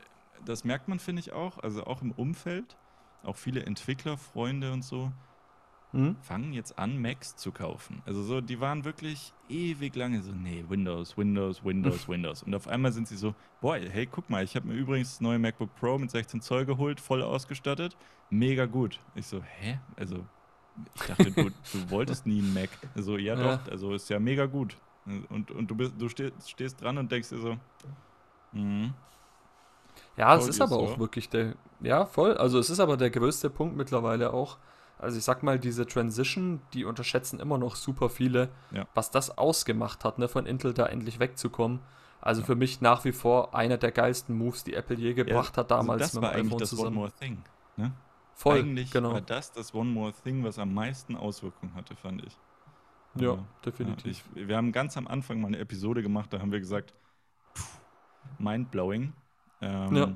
das merkt man, finde ich auch, also auch im Umfeld, auch viele Entwicklerfreunde und so, mhm. fangen jetzt an, Macs zu kaufen. Also so, die waren wirklich ewig lange so, nee, Windows, Windows, Windows, Windows. Und auf einmal sind sie so, boah, hey, guck mal, ich habe mir übrigens das neue MacBook Pro mit 16 Zoll geholt, voll ausgestattet, mega gut. Ich so, hä? Also, ich dachte, du, du wolltest nie einen Mac. Also, ja, ja, doch, also ist ja mega gut. Und, und du, bist, du stehst, stehst dran und denkst dir so, mhm. Ja, es ist aber so. auch wirklich der, ja, voll. Also es ist aber der größte Punkt mittlerweile auch, also ich sag mal, diese Transition, die unterschätzen immer noch super viele, ja. was das ausgemacht hat, ne, von Intel da endlich wegzukommen. Also ja. für mich nach wie vor einer der geilsten Moves, die Apple je gebracht ja, hat also damals also das mit dem iPhone zusammen. One More Thing. Ne? Voll, eigentlich genau. war das das One More Thing, was am meisten Auswirkungen hatte, fand ich. Aber, ja, definitiv. Ich, wir haben ganz am Anfang mal eine Episode gemacht, da haben wir gesagt, mindblowing. Ähm, ja.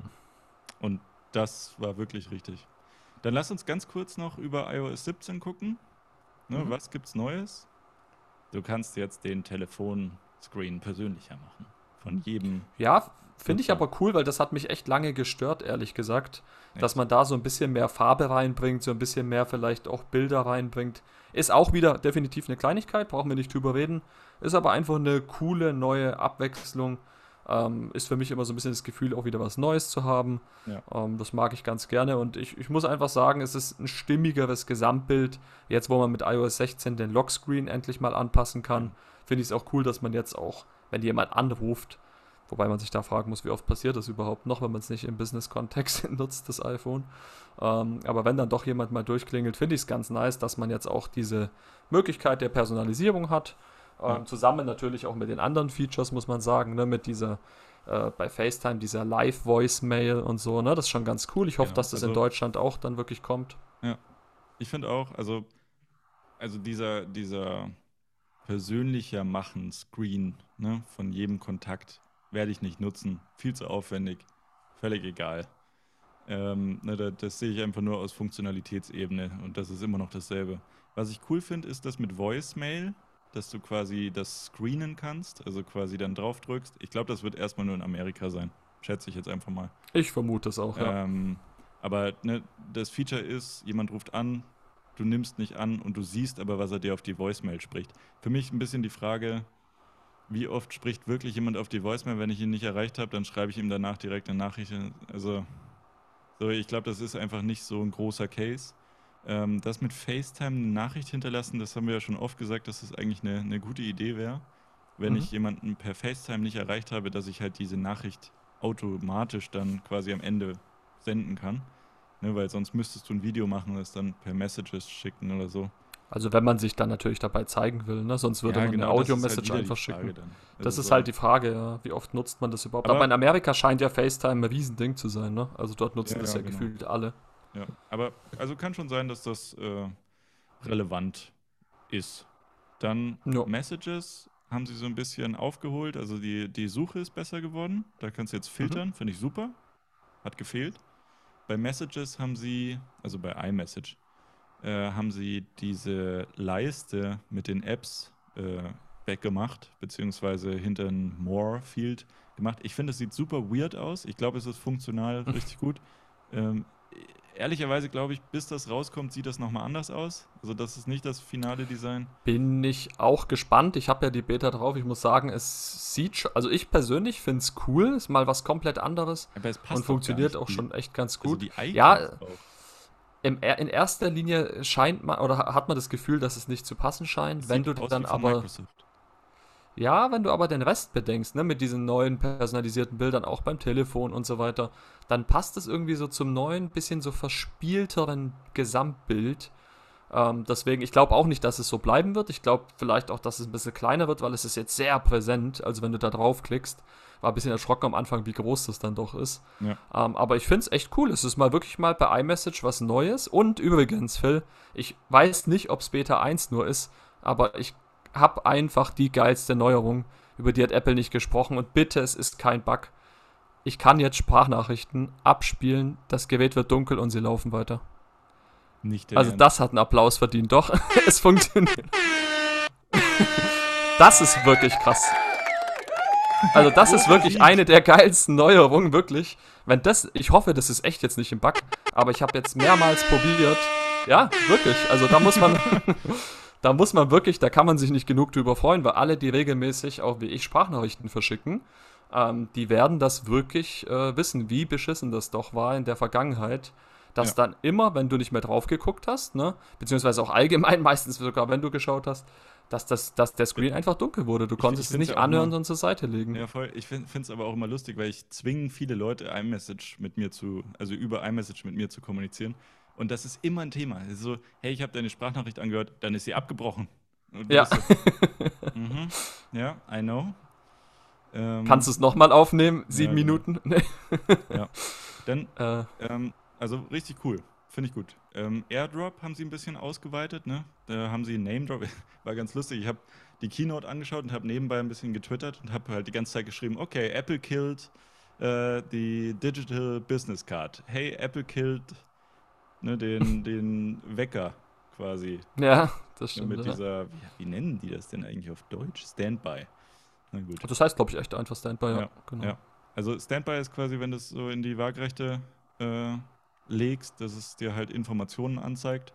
Und das war wirklich richtig. Dann lass uns ganz kurz noch über iOS 17 gucken. Ne, mhm. Was gibt's Neues? Du kannst jetzt den Telefonscreen persönlicher machen. Von jedem. Ja, finde ich aber cool, weil das hat mich echt lange gestört, ehrlich gesagt. Echt? Dass man da so ein bisschen mehr Farbe reinbringt, so ein bisschen mehr vielleicht auch Bilder reinbringt. Ist auch wieder definitiv eine Kleinigkeit, brauchen wir nicht drüber reden. Ist aber einfach eine coole neue Abwechslung ähm, ist für mich immer so ein bisschen das Gefühl, auch wieder was Neues zu haben. Ja. Ähm, das mag ich ganz gerne und ich, ich muss einfach sagen, es ist ein stimmigeres Gesamtbild. Jetzt, wo man mit iOS 16 den Lockscreen endlich mal anpassen kann, finde ich es auch cool, dass man jetzt auch, wenn jemand anruft, wobei man sich da fragen muss, wie oft passiert das überhaupt noch, wenn man es nicht im Business-Kontext nutzt, das iPhone. Ähm, aber wenn dann doch jemand mal durchklingelt, finde ich es ganz nice, dass man jetzt auch diese Möglichkeit der Personalisierung hat. Ähm, zusammen natürlich auch mit den anderen Features, muss man sagen, ne, mit dieser äh, bei FaceTime, dieser Live-Voicemail und so, ne? Das ist schon ganz cool. Ich hoffe, ja, dass das also, in Deutschland auch dann wirklich kommt. Ja. Ich finde auch, also, also dieser, dieser persönlicher Machen, Screen, ne, von jedem Kontakt werde ich nicht nutzen. Viel zu aufwendig. Völlig egal. Ähm, ne, das, das sehe ich einfach nur aus Funktionalitätsebene und das ist immer noch dasselbe. Was ich cool finde, ist das mit Voicemail dass du quasi das screenen kannst, also quasi dann drauf drückst. Ich glaube, das wird erstmal nur in Amerika sein. Schätze ich jetzt einfach mal. Ich vermute es auch, ja. Ähm, aber ne, das Feature ist, jemand ruft an, du nimmst nicht an und du siehst aber, was er dir auf die Voicemail spricht. Für mich ein bisschen die Frage, wie oft spricht wirklich jemand auf die Voicemail, wenn ich ihn nicht erreicht habe, dann schreibe ich ihm danach direkt eine Nachricht. Also, so, ich glaube, das ist einfach nicht so ein großer Case. Ähm, das mit FaceTime eine Nachricht hinterlassen, das haben wir ja schon oft gesagt, dass das eigentlich eine, eine gute Idee wäre. Wenn mhm. ich jemanden per FaceTime nicht erreicht habe, dass ich halt diese Nachricht automatisch dann quasi am Ende senden kann. Ne, weil sonst müsstest du ein Video machen und es dann per Messages schicken oder so. Also wenn man sich dann natürlich dabei zeigen will, ne? sonst würde ja, man genau, eine Audio-Message halt einfach schicken. Dann. Das also ist so halt die Frage, ja. wie oft nutzt man das überhaupt? Aber, Aber, in Amerika scheint ja FaceTime ein Riesending zu sein. Ne? Also dort nutzen ja, das ja, ja genau. gefühlt alle. Ja, aber also kann schon sein, dass das äh, relevant ist. Dann no. Messages haben sie so ein bisschen aufgeholt. Also die, die Suche ist besser geworden. Da kannst du jetzt mhm. filtern, mhm. finde ich super. Hat gefehlt. Bei Messages haben sie, also bei iMessage, äh, haben sie diese Leiste mit den Apps äh, weggemacht, beziehungsweise hinter ein More Field gemacht. Ich finde, es sieht super weird aus. Ich glaube, es ist funktional richtig gut. Ähm, ehrlicherweise glaube ich, bis das rauskommt, sieht das nochmal anders aus. Also das ist nicht das finale Design. Bin ich auch gespannt. Ich habe ja die Beta drauf. Ich muss sagen, es sieht schon, also ich persönlich finde es cool. Ist mal was komplett anderes. Aber es passt und funktioniert auch schon echt ganz also gut. Also ja, im, in erster Linie scheint man oder hat man das Gefühl, dass es nicht zu passen scheint. Das wenn du dann aber Microsoft. Ja, wenn du aber den Rest bedenkst, ne, mit diesen neuen personalisierten Bildern, auch beim Telefon und so weiter, dann passt es irgendwie so zum neuen, bisschen so verspielteren Gesamtbild. Ähm, deswegen, ich glaube auch nicht, dass es so bleiben wird. Ich glaube vielleicht auch, dass es ein bisschen kleiner wird, weil es ist jetzt sehr präsent. Also wenn du da draufklickst, war ein bisschen erschrocken am Anfang, wie groß das dann doch ist. Ja. Ähm, aber ich finde es echt cool. Es ist mal wirklich mal bei iMessage was Neues. Und übrigens, Phil, ich weiß nicht, ob es Beta 1 nur ist, aber ich habe einfach die geilste Neuerung. Über die hat Apple nicht gesprochen. Und bitte, es ist kein Bug. Ich kann jetzt Sprachnachrichten abspielen, das Gerät wird dunkel und sie laufen weiter. Nicht also das hat einen Applaus verdient, doch. es funktioniert. das ist wirklich krass. Also das ist wirklich eine der geilsten Neuerungen, wirklich. Wenn das, ich hoffe, das ist echt jetzt nicht im Bug, aber ich habe jetzt mehrmals probiert. Ja, wirklich. Also da muss man, da muss man wirklich, da kann man sich nicht genug drüber freuen, weil alle, die regelmäßig, auch wie ich, Sprachnachrichten verschicken, ähm, die werden das wirklich äh, wissen, wie beschissen das doch war in der Vergangenheit. Dass ja. dann immer, wenn du nicht mehr drauf geguckt hast, ne, beziehungsweise auch allgemein, meistens sogar wenn du geschaut hast, dass, das, dass der Screen einfach dunkel wurde. Du konntest es nicht ja anhören, sondern zur Seite legen. Ja, voll. Ich finde es aber auch immer lustig, weil ich zwinge viele Leute, iMessage mit mir zu, also über iMessage mit mir zu kommunizieren. Und das ist immer ein Thema. Es ist so, hey, ich habe deine Sprachnachricht angehört, dann ist sie abgebrochen. Ja. So, mhm, ja, I know. Ähm, Kannst du es nochmal aufnehmen? Sieben ja, genau. Minuten? ja. Dann, äh. ähm, also richtig cool. Finde ich gut. Ähm, Airdrop haben sie ein bisschen ausgeweitet, ne? Da haben sie Name Drop. War ganz lustig. Ich habe die Keynote angeschaut und habe nebenbei ein bisschen getwittert und habe halt die ganze Zeit geschrieben, okay, Apple killed äh, die Digital Business Card. Hey, Apple killed ne, den, den Wecker quasi. Ja, das stimmt. Mit dieser, wie, wie, nennen die das denn eigentlich auf Deutsch? Standby. Na gut. Das heißt, glaube ich, echt einfach Standby, ja. ja, genau. ja. Also Standby ist quasi, wenn du es so in die Waagrechte äh, legst, dass es dir halt Informationen anzeigt.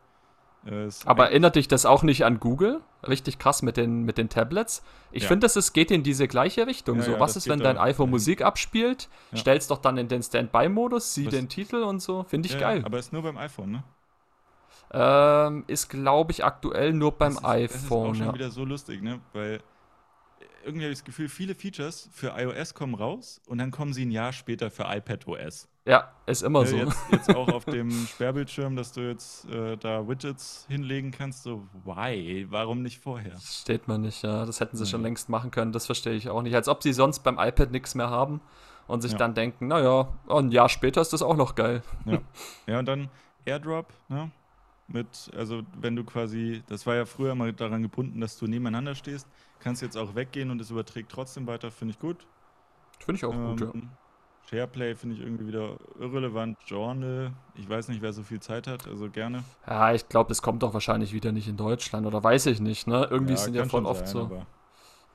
Äh, Aber erinnert dich das auch nicht an Google? Richtig krass mit den, mit den Tablets. Ich ja. finde, es geht in diese gleiche Richtung. Ja, so, ja, was ist, wenn dein iPhone. Musik abspielt? Stellst doch dann in den Standby-Modus, sieh was? den Titel und so. Finde ich geil. aber ist nur beim iPhone, ne? Ähm, ist, glaube ich, aktuell nur beim das ist, iPhone. Das ist auch schon wieder so lustig, ne? Weil irgendwie habe ich das Gefühl, viele Features für iOS kommen raus und dann kommen sie ein Jahr später für iPadOS. Ja, ist immer so. Jetzt, jetzt auch auf dem Sperrbildschirm, dass du jetzt äh, da Widgets hinlegen kannst. So, why? Warum nicht vorher? Steht man nicht, ja. Das hätten sie ja. schon längst machen können. Das verstehe ich auch nicht. Als ob sie sonst beim iPad nichts mehr haben und sich ja. dann denken, naja, ein Jahr später ist das auch noch geil. Ja, ja und dann Airdrop, ne? Mit, also wenn du quasi, das war ja früher mal daran gebunden, dass du nebeneinander stehst, kannst jetzt auch weggehen und es überträgt trotzdem weiter, finde ich gut. Finde ich auch ähm, gut, ja. Shareplay finde ich irgendwie wieder irrelevant. Journal, ich weiß nicht, wer so viel Zeit hat, also gerne. Ja, ich glaube, das kommt doch wahrscheinlich wieder nicht in Deutschland oder weiß ich nicht, ne? Irgendwie ja, sind ja voll oft sein, so.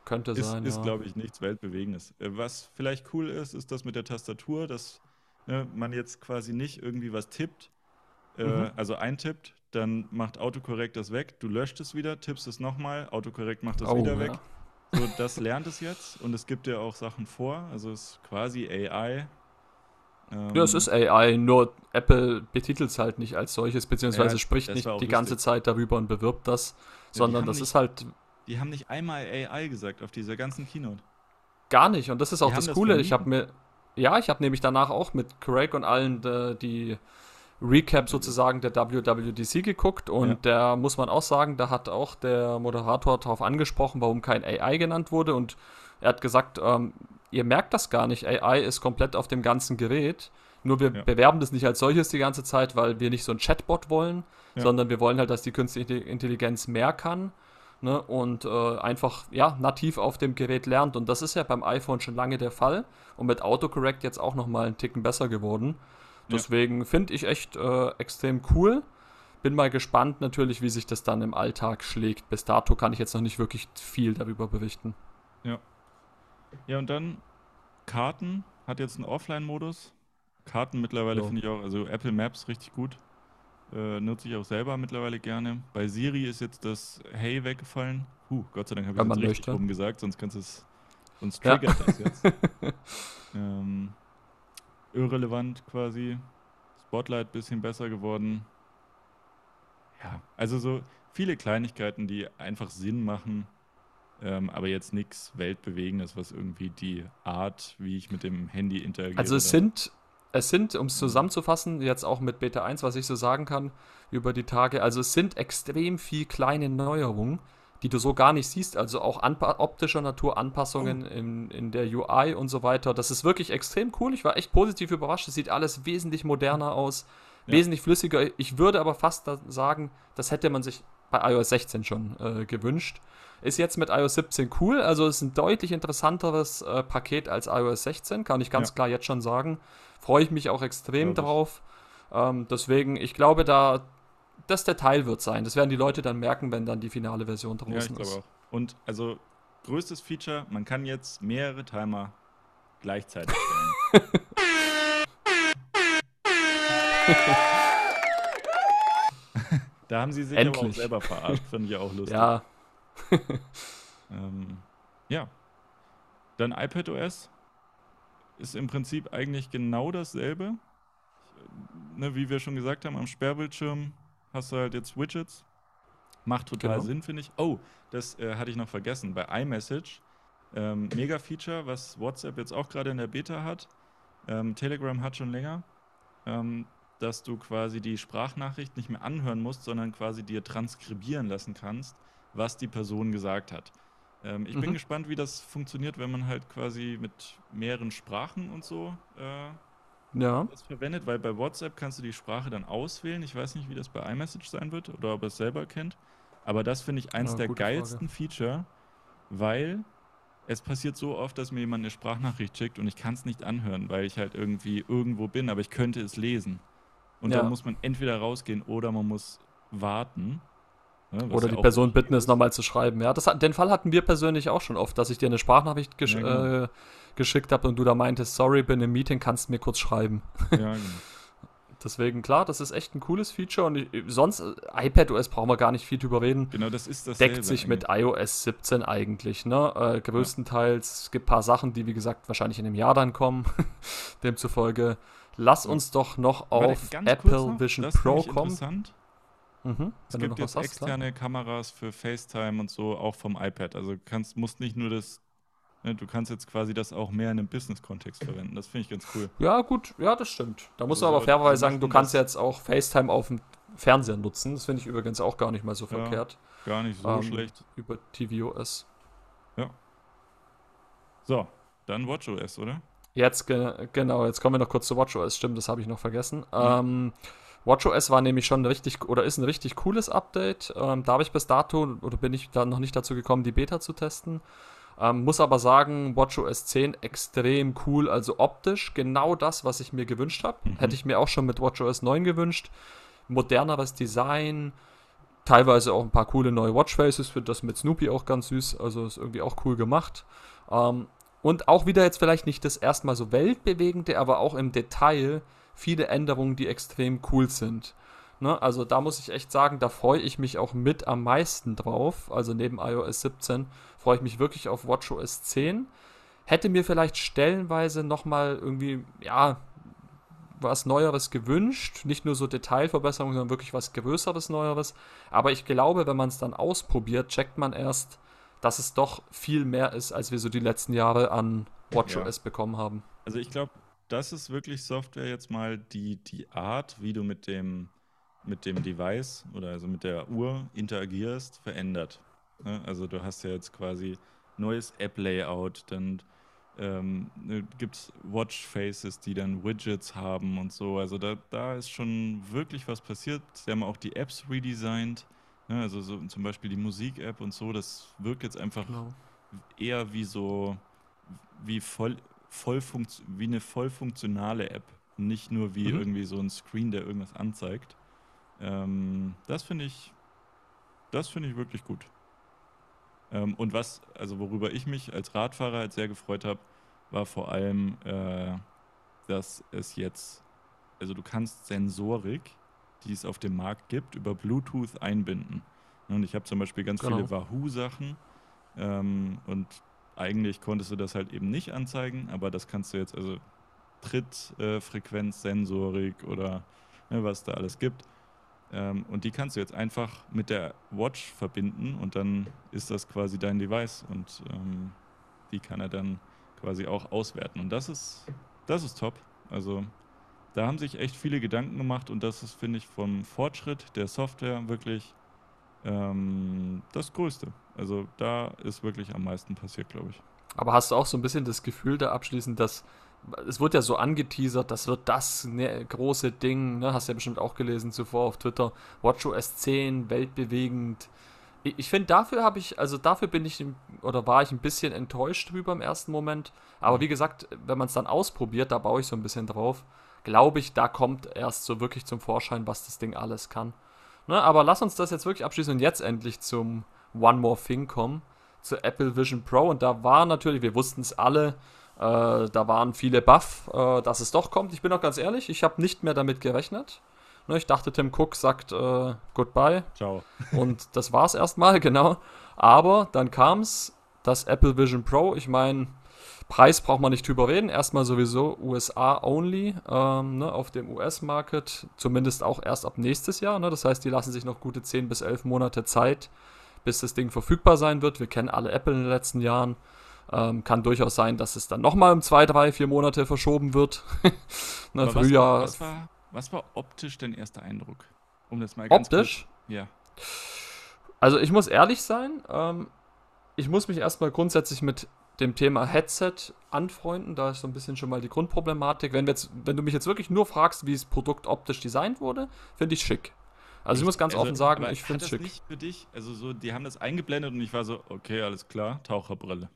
Könnte ist, sein. Ist, ja. glaube ich, nichts Weltbewegendes. Äh, was vielleicht cool ist, ist das mit der Tastatur, dass ne, man jetzt quasi nicht irgendwie was tippt, äh, mhm. also eintippt, dann macht Autokorrekt das weg, du löscht es wieder, tippst es nochmal, Autokorrekt macht das oh, wieder ja. weg. So, das lernt es jetzt und es gibt ja auch Sachen vor, also es ist quasi AI. Ähm, ja, es ist AI, nur Apple betitelt es halt nicht als solches, beziehungsweise ja, spricht nicht die lustig. ganze Zeit darüber und bewirbt das, ja, sondern das nicht, ist halt. Die haben nicht einmal AI gesagt auf dieser ganzen Keynote. Gar nicht, und das ist auch die das Coole. Das ich habe mir, ja, ich habe nämlich danach auch mit Craig und allen äh, die Recap sozusagen der WWDC geguckt und ja. da muss man auch sagen, da hat auch der Moderator darauf angesprochen, warum kein AI genannt wurde und er hat gesagt, ähm, ihr merkt das gar nicht, AI ist komplett auf dem ganzen Gerät, nur wir ja. bewerben das nicht als solches die ganze Zeit, weil wir nicht so ein Chatbot wollen, ja. sondern wir wollen halt, dass die künstliche Intelligenz mehr kann ne, und äh, einfach ja, nativ auf dem Gerät lernt und das ist ja beim iPhone schon lange der Fall und mit Autocorrect jetzt auch nochmal einen Ticken besser geworden. Deswegen ja. finde ich echt äh, extrem cool. bin mal gespannt natürlich, wie sich das dann im Alltag schlägt. Bis dato kann ich jetzt noch nicht wirklich viel darüber berichten. Ja. Ja, und dann Karten hat jetzt einen Offline-Modus. Karten mittlerweile finde ich auch, also Apple Maps richtig gut. Äh, nutze ich auch selber mittlerweile gerne. Bei Siri ist jetzt das Hey weggefallen. Huh, Gott sei Dank habe ich es richtig rum gesagt, sonst kannst es, sonst triggert ja. das jetzt. ähm, irrelevant quasi. Spotlight bisschen besser geworden. Ja, also so viele Kleinigkeiten, die einfach Sinn machen, ähm, aber jetzt nichts Weltbewegendes, was irgendwie die Art, wie ich mit dem Handy interagiere. Also es sind es sind, um es zusammenzufassen, jetzt auch mit Beta 1, was ich so sagen kann über die Tage, also es sind extrem viel kleine Neuerungen, die du so gar nicht siehst, also auch optischer Natur, Anpassungen oh. in, in der UI und so weiter. Das ist wirklich extrem cool. Ich war echt positiv überrascht. Es sieht alles wesentlich moderner aus, ja. wesentlich flüssiger. Ich würde aber fast sagen, das hätte man sich bei iOS 16 schon äh, gewünscht. Ist jetzt mit iOS 17 cool, also es ist ein deutlich interessanteres äh, Paket als iOS 16, kann ich ganz ja. klar jetzt schon sagen. Freue ich mich auch extrem ja, drauf. Ähm, deswegen, ich glaube, da das der Teil wird sein. Das werden die Leute dann merken, wenn dann die finale Version draußen ja, ist. Auch. Und also größtes Feature, man kann jetzt mehrere Timer gleichzeitig stellen. da haben sie sich Endlich. aber auch selber verarscht, finde ich auch lustig. Ja. ähm, ja. Dann iPadOS ist im Prinzip eigentlich genau dasselbe. Ne, wie wir schon gesagt haben, am Sperrbildschirm hast du halt jetzt Widgets. Macht total genau. Sinn, finde ich. Oh, das äh, hatte ich noch vergessen. Bei iMessage, ähm, mega Feature, was WhatsApp jetzt auch gerade in der Beta hat. Ähm, Telegram hat schon länger, ähm, dass du quasi die Sprachnachricht nicht mehr anhören musst, sondern quasi dir transkribieren lassen kannst, was die Person gesagt hat. Ähm, ich mhm. bin gespannt, wie das funktioniert, wenn man halt quasi mit mehreren Sprachen und so äh, ja. das verwendet, weil bei WhatsApp kannst du die Sprache dann auswählen. Ich weiß nicht, wie das bei iMessage sein wird oder ob er es selber kennt. Aber das finde ich eins ja, der geilsten Frage. Feature, weil es passiert so oft, dass mir jemand eine Sprachnachricht schickt und ich kann es nicht anhören, weil ich halt irgendwie irgendwo bin, aber ich könnte es lesen. Und ja. dann muss man entweder rausgehen oder man muss warten. Ne, Oder die Person bitten, es nochmal zu schreiben. Ja, das, den Fall hatten wir persönlich auch schon oft, dass ich dir eine Sprachnachricht gesch ja, genau. äh, geschickt habe und du da meintest, sorry, bin im Meeting, kannst du mir kurz schreiben. Ja, genau. Deswegen, klar, das ist echt ein cooles Feature und ich, sonst, äh, iPadOS brauchen wir gar nicht viel drüber reden. Genau, das ist das. Deckt sich eigentlich. mit iOS 17 eigentlich, ne? Äh, größtenteils. Ja. Es gibt ein paar Sachen, die, wie gesagt, wahrscheinlich in einem Jahr dann kommen. Demzufolge, lass uns doch noch auf Apple noch, Vision Pro kommen. Mhm, es gibt jetzt hast, externe klar. Kameras für FaceTime und so, auch vom iPad. Also kannst, musst nicht nur das, ne, du kannst jetzt quasi das auch mehr in einem Business-Kontext verwenden. Das finde ich ganz cool. Ja, gut, ja, das stimmt. Da musst also, du aber fairerweise sagen, du kannst jetzt auch FaceTime auf dem Fernseher nutzen. Das finde ich übrigens auch gar nicht mal so ja, verkehrt. Gar nicht so ähm, schlecht. Über tvOS. Ja. So, dann WatchOS, oder? Jetzt, ge genau, jetzt kommen wir noch kurz zu WatchOS. Stimmt, das habe ich noch vergessen. Mhm. Ähm, WatchOS war nämlich schon ein richtig oder ist ein richtig cooles Update. Ähm, da habe ich bis dato oder bin ich da noch nicht dazu gekommen, die Beta zu testen. Ähm, muss aber sagen, WatchOS 10 extrem cool, also optisch genau das, was ich mir gewünscht habe. Mhm. Hätte ich mir auch schon mit WatchOS 9 gewünscht. Moderneres Design, teilweise auch ein paar coole neue Watchfaces, finde das mit Snoopy auch ganz süß, also ist irgendwie auch cool gemacht. Ähm, und auch wieder jetzt vielleicht nicht das erstmal so weltbewegende, aber auch im Detail viele Änderungen, die extrem cool sind. Ne? Also da muss ich echt sagen, da freue ich mich auch mit am meisten drauf. Also neben iOS 17 freue ich mich wirklich auf WatchOS 10. Hätte mir vielleicht stellenweise nochmal irgendwie, ja, was Neueres gewünscht. Nicht nur so Detailverbesserungen, sondern wirklich was Größeres Neueres. Aber ich glaube, wenn man es dann ausprobiert, checkt man erst, dass es doch viel mehr ist, als wir so die letzten Jahre an WatchOS ja. bekommen haben. Also ich glaube, das ist wirklich Software jetzt mal die, die Art, wie du mit dem, mit dem Device oder also mit der Uhr interagierst, verändert. Ne? Also du hast ja jetzt quasi neues App-Layout, dann ähm, ne, gibt es Watch-Faces, die dann Widgets haben und so. Also da, da ist schon wirklich was passiert. Sie haben auch die Apps redesigned. Ne? Also so, zum Beispiel die Musik-App und so, das wirkt jetzt einfach genau. eher wie so, wie voll, voll wie eine voll funktionale App. Nicht nur wie mhm. irgendwie so ein Screen, der irgendwas anzeigt. Ähm, das finde ich, das finde ich wirklich gut. Ähm, und was, also worüber ich mich als Radfahrer halt sehr gefreut habe, war vor allem, äh, dass es jetzt, also du kannst Sensorik, die es auf dem Markt gibt, über Bluetooth einbinden. Und ich habe zum Beispiel ganz genau. viele Wahoo-Sachen ähm, und eigentlich konntest du das halt eben nicht anzeigen, aber das kannst du jetzt, also Trittfrequenzsensorik äh, oder ne, was da alles gibt. Ähm, und die kannst du jetzt einfach mit der Watch verbinden und dann ist das quasi dein Device und ähm, die kann er dann quasi auch auswerten. Und das ist, das ist top. Also da haben sich echt viele Gedanken gemacht und das ist, finde ich, vom Fortschritt der Software wirklich ähm, das Größte. Also da ist wirklich am meisten passiert, glaube ich. Aber hast du auch so ein bisschen das Gefühl da abschließend, dass es wird ja so angeteasert, das wird das ne, große Ding, ne? hast du ja bestimmt auch gelesen zuvor auf Twitter, WatchOS 10, weltbewegend. Ich, ich finde, dafür habe ich, also dafür bin ich oder war ich ein bisschen enttäuscht drüber im ersten Moment. Aber wie gesagt, wenn man es dann ausprobiert, da baue ich so ein bisschen drauf, glaube ich, da kommt erst so wirklich zum Vorschein, was das Ding alles kann. Ne? Aber lass uns das jetzt wirklich abschließen und jetzt endlich zum One More Thing kommen, zu Apple Vision Pro. Und da war natürlich, wir wussten es alle, äh, da waren viele Buff, äh, dass es doch kommt. Ich bin auch ganz ehrlich, ich habe nicht mehr damit gerechnet. Ne, ich dachte, Tim Cook sagt äh, Goodbye. Ciao. Und das war es erstmal, genau. Aber dann kam es, das Apple Vision Pro. Ich meine, Preis braucht man nicht drüber reden. Erstmal sowieso USA only ähm, ne, auf dem US-Market. Zumindest auch erst ab nächstes Jahr. Ne? Das heißt, die lassen sich noch gute 10 bis 11 Monate Zeit, bis das Ding verfügbar sein wird. Wir kennen alle Apple in den letzten Jahren. Ähm, kann durchaus sein, dass es dann nochmal um zwei, drei, vier Monate verschoben wird. ne, Frühjahr. Was war, was, war, was war optisch dein erster Eindruck? Um das mal ganz Optisch? Kurz, ja. Also ich muss ehrlich sein, ähm, ich muss mich erstmal grundsätzlich mit dem Thema Headset anfreunden. Da ist so ein bisschen schon mal die Grundproblematik. Wenn, jetzt, wenn du mich jetzt wirklich nur fragst, wie das Produkt optisch designt wurde, finde ich schick. Also ich, ich muss ganz also, offen sagen, ich finde es schick. nicht für dich, also so, die haben das eingeblendet und ich war so, okay, alles klar, Taucherbrille.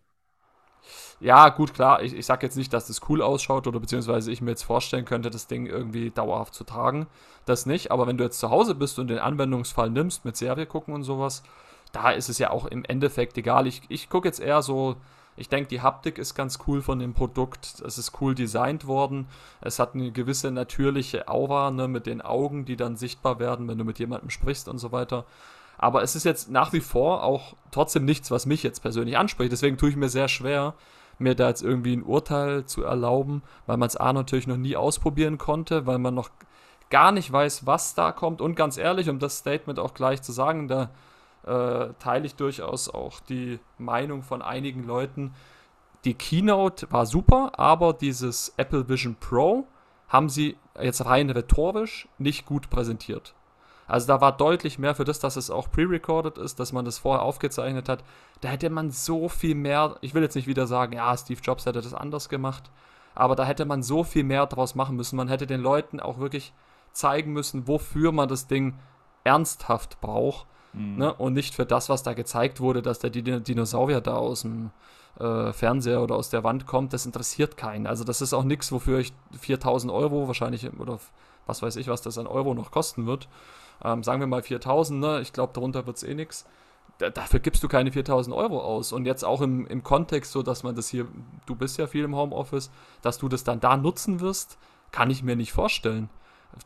Ja, gut, klar. Ich, ich sage jetzt nicht, dass das cool ausschaut oder beziehungsweise ich mir jetzt vorstellen könnte, das Ding irgendwie dauerhaft zu tragen. Das nicht. Aber wenn du jetzt zu Hause bist und den Anwendungsfall nimmst mit Serie gucken und sowas, da ist es ja auch im Endeffekt egal. Ich, ich gucke jetzt eher so, ich denke, die Haptik ist ganz cool von dem Produkt. Es ist cool designt worden. Es hat eine gewisse natürliche Aura ne, mit den Augen, die dann sichtbar werden, wenn du mit jemandem sprichst und so weiter. Aber es ist jetzt nach wie vor auch trotzdem nichts, was mich jetzt persönlich anspricht. Deswegen tue ich mir sehr schwer, mir da jetzt irgendwie ein Urteil zu erlauben, weil man es A natürlich noch nie ausprobieren konnte, weil man noch gar nicht weiß, was da kommt. Und ganz ehrlich, um das Statement auch gleich zu sagen, da äh, teile ich durchaus auch die Meinung von einigen Leuten. Die Keynote war super, aber dieses Apple Vision Pro haben sie jetzt rein rhetorisch nicht gut präsentiert. Also da war deutlich mehr für das, dass es auch pre-recorded ist, dass man das vorher aufgezeichnet hat. Da hätte man so viel mehr, ich will jetzt nicht wieder sagen, ja, Steve Jobs hätte das anders gemacht, aber da hätte man so viel mehr draus machen müssen. Man hätte den Leuten auch wirklich zeigen müssen, wofür man das Ding ernsthaft braucht. Mhm. Ne? Und nicht für das, was da gezeigt wurde, dass der Dinosaurier da aus dem äh, Fernseher oder aus der Wand kommt, das interessiert keinen. Also das ist auch nichts, wofür ich 4000 Euro wahrscheinlich oder was weiß ich, was das an Euro noch kosten wird, ähm, sagen wir mal 4000, ne? ich glaube, darunter wird es eh nichts. dafür gibst du keine 4000 Euro aus. Und jetzt auch im, im Kontext, so dass man das hier, du bist ja viel im Homeoffice, dass du das dann da nutzen wirst, kann ich mir nicht vorstellen.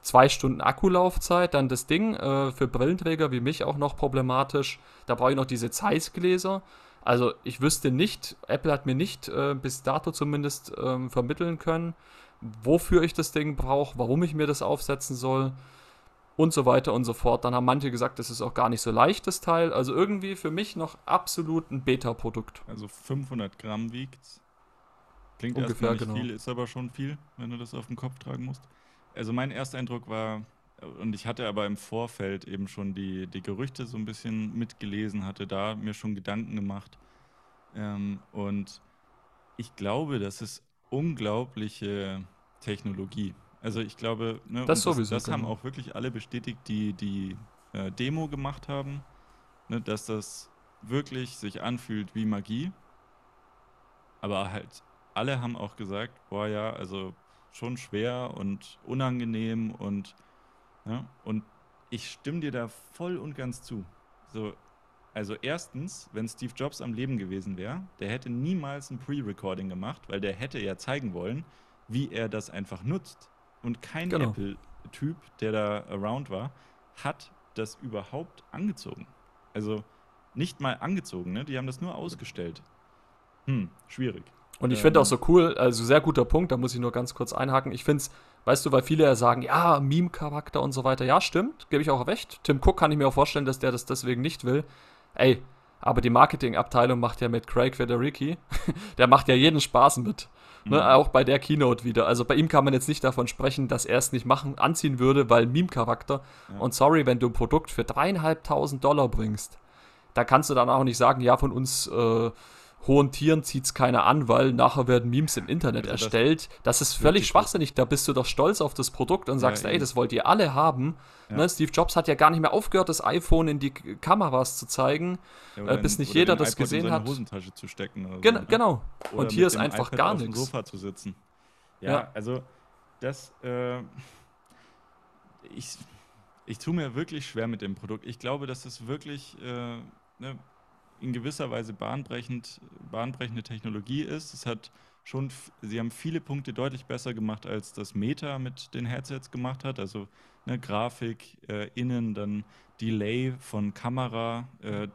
Zwei Stunden Akkulaufzeit, dann das Ding, äh, für Brillenträger wie mich auch noch problematisch. Da brauche ich noch diese Zeissgläser. Also ich wüsste nicht, Apple hat mir nicht äh, bis dato zumindest ähm, vermitteln können, wofür ich das Ding brauche, warum ich mir das aufsetzen soll und so weiter und so fort. Dann haben manche gesagt, das ist auch gar nicht so leicht, das Teil. Also irgendwie für mich noch absolut ein Beta-Produkt. Also 500 Gramm wiegt Klingt Ungefähr, erstmal nicht genau. viel, ist aber schon viel, wenn du das auf dem Kopf tragen musst. Also mein erster Eindruck war, und ich hatte aber im Vorfeld eben schon die, die Gerüchte so ein bisschen mitgelesen, hatte da mir schon Gedanken gemacht. Ähm, und ich glaube, das ist unglaubliche Technologie. Also ich glaube, ne, das, das, das haben genau. auch wirklich alle bestätigt, die die äh, Demo gemacht haben, ne, dass das wirklich sich anfühlt wie Magie. Aber halt alle haben auch gesagt, boah ja, also schon schwer und unangenehm und ja, und ich stimme dir da voll und ganz zu. So, also erstens, wenn Steve Jobs am Leben gewesen wäre, der hätte niemals ein Pre-Recording gemacht, weil der hätte ja zeigen wollen, wie er das einfach nutzt. Und kein genau. Apple-Typ, der da around war, hat das überhaupt angezogen. Also nicht mal angezogen, ne? Die haben das nur ausgestellt. Hm, schwierig. Und ich ähm, finde auch so cool, also sehr guter Punkt, da muss ich nur ganz kurz einhaken. Ich finde es, weißt du, weil viele ja sagen, ja, Meme-Charakter und so weiter. Ja, stimmt, gebe ich auch recht. Tim Cook kann ich mir auch vorstellen, dass der das deswegen nicht will. Ey, aber die Marketingabteilung macht ja mit Craig Federici, der macht ja jeden Spaß mit. Ne, mhm. auch bei der Keynote wieder. Also bei ihm kann man jetzt nicht davon sprechen, dass er es nicht machen, anziehen würde, weil Meme-Charakter. Ja. Und sorry, wenn du ein Produkt für dreieinhalbtausend Dollar bringst, da kannst du dann auch nicht sagen, ja, von uns äh, hohen Tieren zieht es keiner an, weil nachher werden Memes im Internet also erstellt. Das, das ist völlig schwachsinnig. Da bist du doch stolz auf das Produkt und sagst, ja, ey, das wollt ihr alle haben. Ja. Ne? Steve Jobs hat ja gar nicht mehr aufgehört, das iPhone in die Kameras zu zeigen, ja, äh, bis nicht jeder das iPod gesehen hat. Hosentasche zu stecken. So, Gen ne? Genau. Oder und hier ist einfach iPad gar nichts. Sofa zu sitzen. Ja, also das, äh, ich, ich tue mir wirklich schwer mit dem Produkt. Ich glaube, dass es wirklich äh, ne, in gewisser Weise bahnbrechend, bahnbrechende Technologie ist. Es hat schon, sie haben viele Punkte deutlich besser gemacht, als das Meta mit den Headsets gemacht hat. Also ne, Grafik, äh, innen, dann Delay von Kamera, äh,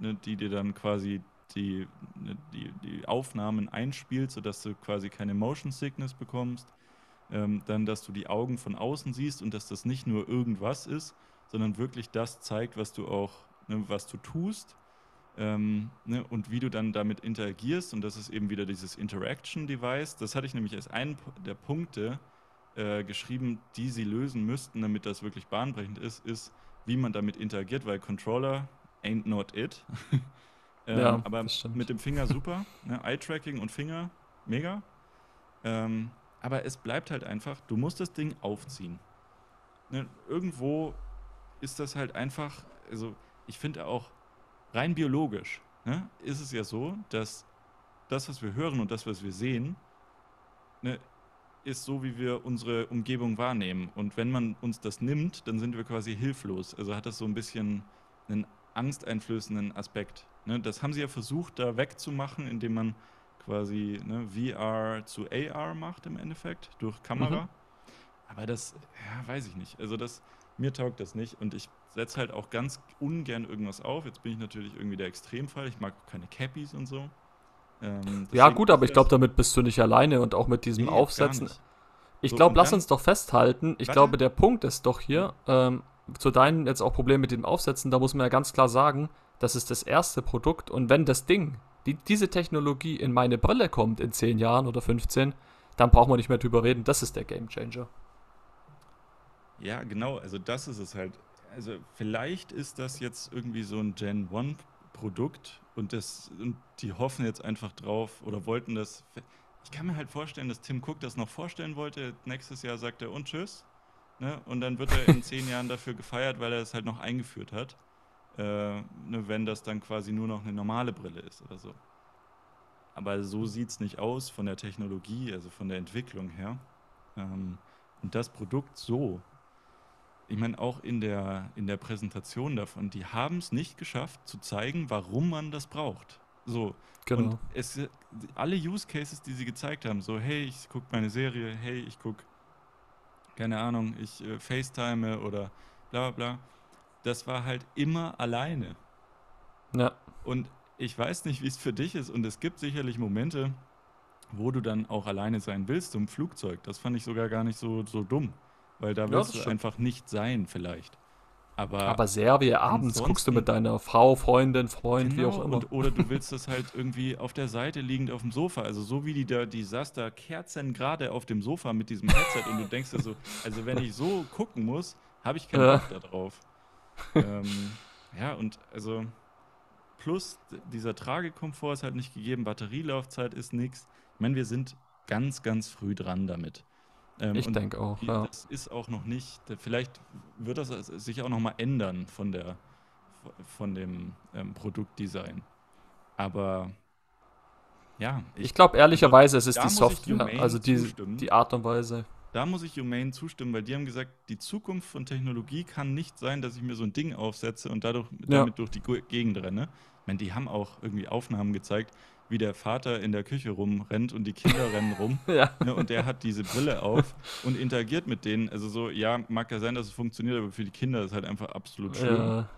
ne, die dir dann quasi die, ne, die, die Aufnahmen einspielt, sodass du quasi keine Motion Sickness bekommst. Ähm, dann, dass du die Augen von außen siehst und dass das nicht nur irgendwas ist, sondern wirklich das zeigt, was du auch, ne, was du tust ähm, ne, und wie du dann damit interagierst. Und das ist eben wieder dieses Interaction-Device. Das hatte ich nämlich als einen der Punkte äh, geschrieben, die sie lösen müssten, damit das wirklich bahnbrechend ist, ist, wie man damit interagiert, weil Controller ain't not it. ähm, ja, aber mit dem Finger super. Ne? Eye-Tracking und Finger, mega. Ähm, aber es bleibt halt einfach, du musst das Ding aufziehen. Ne? Irgendwo ist das halt einfach, also ich finde auch, rein biologisch ne, ist es ja so, dass das, was wir hören und das, was wir sehen, ne, ist so, wie wir unsere Umgebung wahrnehmen. Und wenn man uns das nimmt, dann sind wir quasi hilflos. Also hat das so ein bisschen einen angsteinflößenden Aspekt. Ne? Das haben sie ja versucht, da wegzumachen, indem man quasi ne, VR zu AR macht im Endeffekt, durch Kamera. Mhm. Aber das, ja, weiß ich nicht. Also das, mir taugt das nicht und ich setze halt auch ganz ungern irgendwas auf. Jetzt bin ich natürlich irgendwie der Extremfall. Ich mag keine Cappies und so. Ähm, ja, gut, aber ich glaube, damit bist du nicht alleine und auch mit diesem nee, Aufsetzen. Ich so, glaube, lass uns doch festhalten. Ich warte. glaube, der Punkt ist doch hier, ähm, zu deinen jetzt auch Problem mit dem Aufsetzen, da muss man ja ganz klar sagen, das ist das erste Produkt und wenn das Ding, die, diese Technologie in meine Brille kommt in 10 Jahren oder 15, dann braucht man nicht mehr drüber reden. Das ist der Game Changer. Ja, genau. Also das ist es halt. Also vielleicht ist das jetzt irgendwie so ein Gen 1 Produkt und, das, und die hoffen jetzt einfach drauf oder wollten das. Ich kann mir halt vorstellen, dass Tim Cook das noch vorstellen wollte. Nächstes Jahr sagt er und tschüss. Ne? Und dann wird er in zehn Jahren dafür gefeiert, weil er das halt noch eingeführt hat. Äh, ne, wenn das dann quasi nur noch eine normale Brille ist oder so. Aber so sieht es nicht aus von der Technologie, also von der Entwicklung her. Ähm, und das Produkt so ich meine, auch in der, in der Präsentation davon, die haben es nicht geschafft zu zeigen, warum man das braucht. So. Genau. Und es, alle Use Cases, die sie gezeigt haben, so, hey, ich gucke meine Serie, hey, ich gucke, keine Ahnung, ich äh, FaceTime oder bla bla, das war halt immer alleine. Ja. Und ich weiß nicht, wie es für dich ist, und es gibt sicherlich Momente, wo du dann auch alleine sein willst im Flugzeug. Das fand ich sogar gar nicht so, so dumm. Weil da willst ja, du einfach nicht sein, vielleicht. Aber, aber Serie abends guckst du mit deiner Frau, Freundin, Freund, genau, wie auch immer. Und, oder du willst das halt irgendwie auf der Seite liegend auf dem Sofa. Also so wie die da, die saß da Kerzen gerade auf dem Sofa mit diesem Headset und du denkst dir so, also wenn ich so gucken muss, habe ich keinen ja. Bock da drauf. ähm, ja, und also plus dieser Tragekomfort ist halt nicht gegeben, Batterielaufzeit ist nichts. Ich meine, wir sind ganz, ganz früh dran damit. Ähm, ich denke auch, die, ja. Das ist auch noch nicht, vielleicht wird das sich auch noch mal ändern von, der, von dem ähm, Produktdesign. Aber ja. Ich, ich glaube ehrlicherweise, es ist die Software, also die, die Art und Weise. da muss ich Humane zustimmen, weil die haben gesagt, die Zukunft von Technologie kann nicht sein, dass ich mir so ein Ding aufsetze und dadurch, ja. damit durch die Gegend renne. Ich meine, die haben auch irgendwie Aufnahmen gezeigt, wie der Vater in der Küche rumrennt und die Kinder rennen rum. Ja. Ne, und der hat diese Brille auf und interagiert mit denen. Also so, ja, mag ja sein, dass es funktioniert, aber für die Kinder ist es halt einfach absolut schlimm. Ja.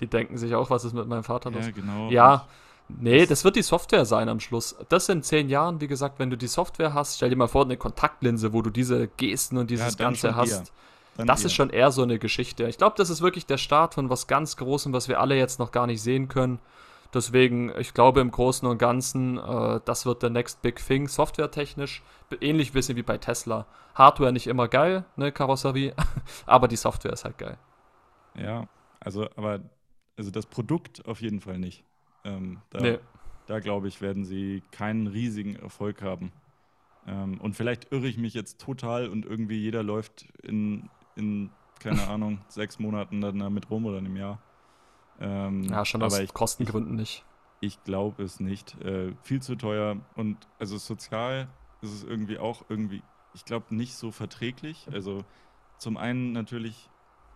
Die denken sich auch, was ist mit meinem Vater los? Ja, genau. Ja, Nee, das wird die Software sein am Schluss. Das in zehn Jahren, wie gesagt, wenn du die Software hast, stell dir mal vor, eine Kontaktlinse, wo du diese Gesten und dieses ja, Ganze hast. Das eher. ist schon eher so eine Geschichte. Ich glaube, das ist wirklich der Start von was ganz Großem, was wir alle jetzt noch gar nicht sehen können. Deswegen, ich glaube im Großen und Ganzen, äh, das wird der next big thing, softwaretechnisch. Ähnlich bisschen wie bei Tesla. Hardware nicht immer geil, ne, Karosserie, aber die Software ist halt geil. Ja, also, aber also das Produkt auf jeden Fall nicht. Ähm, da, nee. da glaube ich, werden sie keinen riesigen Erfolg haben. Ähm, und vielleicht irre ich mich jetzt total und irgendwie jeder läuft in, in keine Ahnung, sechs Monaten dann damit rum oder einem Jahr. Ähm, ja, schon aus ich, Kostengründen nicht. Ich glaube es nicht. Äh, viel zu teuer und also sozial ist es irgendwie auch irgendwie, ich glaube, nicht so verträglich. Also zum einen natürlich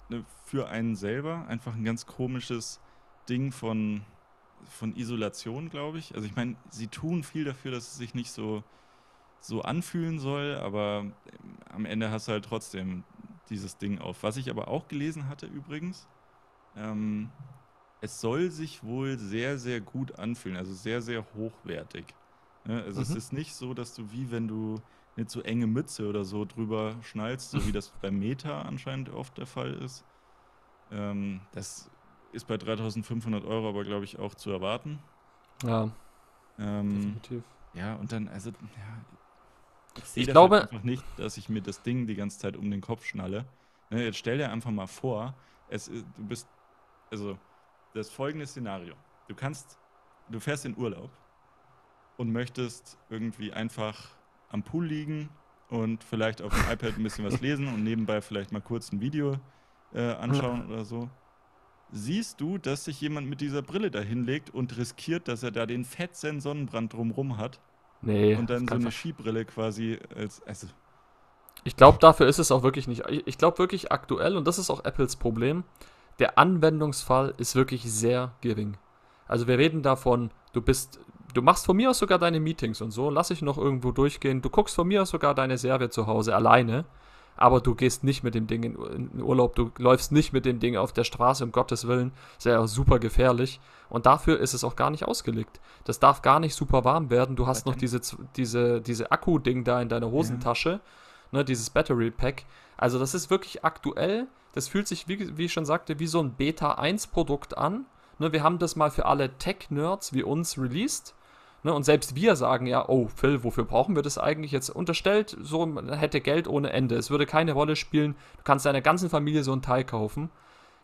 ne, für einen selber einfach ein ganz komisches Ding von von Isolation, glaube ich. Also ich meine, sie tun viel dafür, dass es sich nicht so, so anfühlen soll, aber am Ende hast du halt trotzdem dieses Ding auf. Was ich aber auch gelesen hatte übrigens, ähm, es soll sich wohl sehr, sehr gut anfühlen, also sehr, sehr hochwertig. Ne? Also mhm. es ist nicht so, dass du wie wenn du eine zu enge Mütze oder so drüber schnallst, so wie das beim Meta anscheinend oft der Fall ist. Ähm, das ist bei 3500 Euro aber, glaube ich, auch zu erwarten. Ja. Ähm, definitiv. Ja, und dann, also, ja, ich ich glaube halt einfach nicht, dass ich mir das Ding die ganze Zeit um den Kopf schnalle. Ne, jetzt stell dir einfach mal vor, es, du bist, also, das folgende Szenario. Du kannst, du fährst in Urlaub und möchtest irgendwie einfach am Pool liegen und vielleicht auf dem iPad ein bisschen was lesen und nebenbei vielleicht mal kurz ein Video äh, anschauen oder so siehst du, dass sich jemand mit dieser Brille da hinlegt und riskiert, dass er da den fetzen Sonnenbrand drumrum hat. Nee. Und dann so eine Skibrille quasi als. Also. Ich glaube, dafür ist es auch wirklich nicht. Ich glaube wirklich aktuell, und das ist auch Apples Problem, der Anwendungsfall ist wirklich sehr gering. Also wir reden davon, du bist, du machst von mir aus sogar deine Meetings und so, lass ich noch irgendwo durchgehen, du guckst von mir aus sogar deine Serie zu Hause alleine aber du gehst nicht mit dem Ding in, Urlaub, du läufst nicht mit dem Ding auf der Straße, um Gottes Willen. Ist ja super gefährlich. Und dafür ist es auch gar nicht ausgelegt. Das darf gar nicht super warm werden. Du hast noch diese, diese, diese Akku-Ding da in deiner Hosentasche, ja. ne, dieses Battery Pack. Also, das ist wirklich aktuell. Das fühlt sich, wie, wie ich schon sagte, wie so ein Beta 1-Produkt an. Ne, wir haben das mal für alle Tech-Nerds wie uns released. Ne, und selbst wir sagen ja, oh Phil, wofür brauchen wir das eigentlich? Jetzt unterstellt, so hätte Geld ohne Ende. Es würde keine Rolle spielen. Du kannst deiner ganzen Familie so ein Teil kaufen.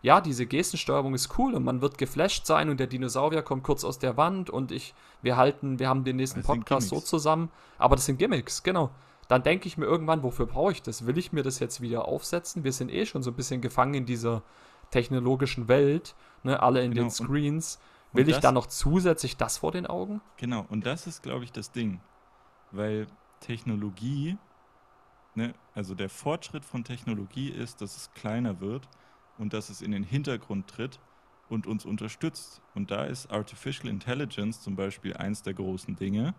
Ja, diese Gestensteuerung ist cool und man wird geflasht sein und der Dinosaurier kommt kurz aus der Wand und ich, wir halten, wir haben den nächsten das Podcast so zusammen. Aber das sind Gimmicks, genau. Dann denke ich mir irgendwann, wofür brauche ich das? Will ich mir das jetzt wieder aufsetzen? Wir sind eh schon so ein bisschen gefangen in dieser technologischen Welt, ne, alle in genau. den Screens. Und Will das, ich da noch zusätzlich das vor den Augen? Genau, und das ist, glaube ich, das Ding. Weil Technologie, ne, also der Fortschritt von Technologie ist, dass es kleiner wird und dass es in den Hintergrund tritt und uns unterstützt. Und da ist Artificial Intelligence zum Beispiel eins der großen Dinge,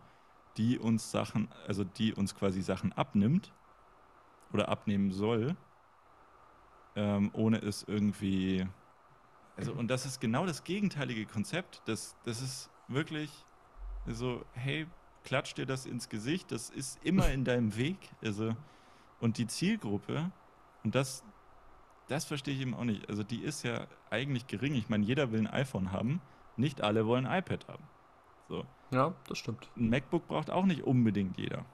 die uns Sachen, also die uns quasi Sachen abnimmt oder abnehmen soll, ähm, ohne es irgendwie also, und das ist genau das gegenteilige Konzept. Das, das ist wirklich so, hey, klatsch dir das ins Gesicht, das ist immer in deinem Weg. Also, und die Zielgruppe, und das, das verstehe ich eben auch nicht. Also, die ist ja eigentlich gering. Ich meine, jeder will ein iPhone haben, nicht alle wollen ein iPad haben. So. Ja, das stimmt. Ein MacBook braucht auch nicht unbedingt jeder.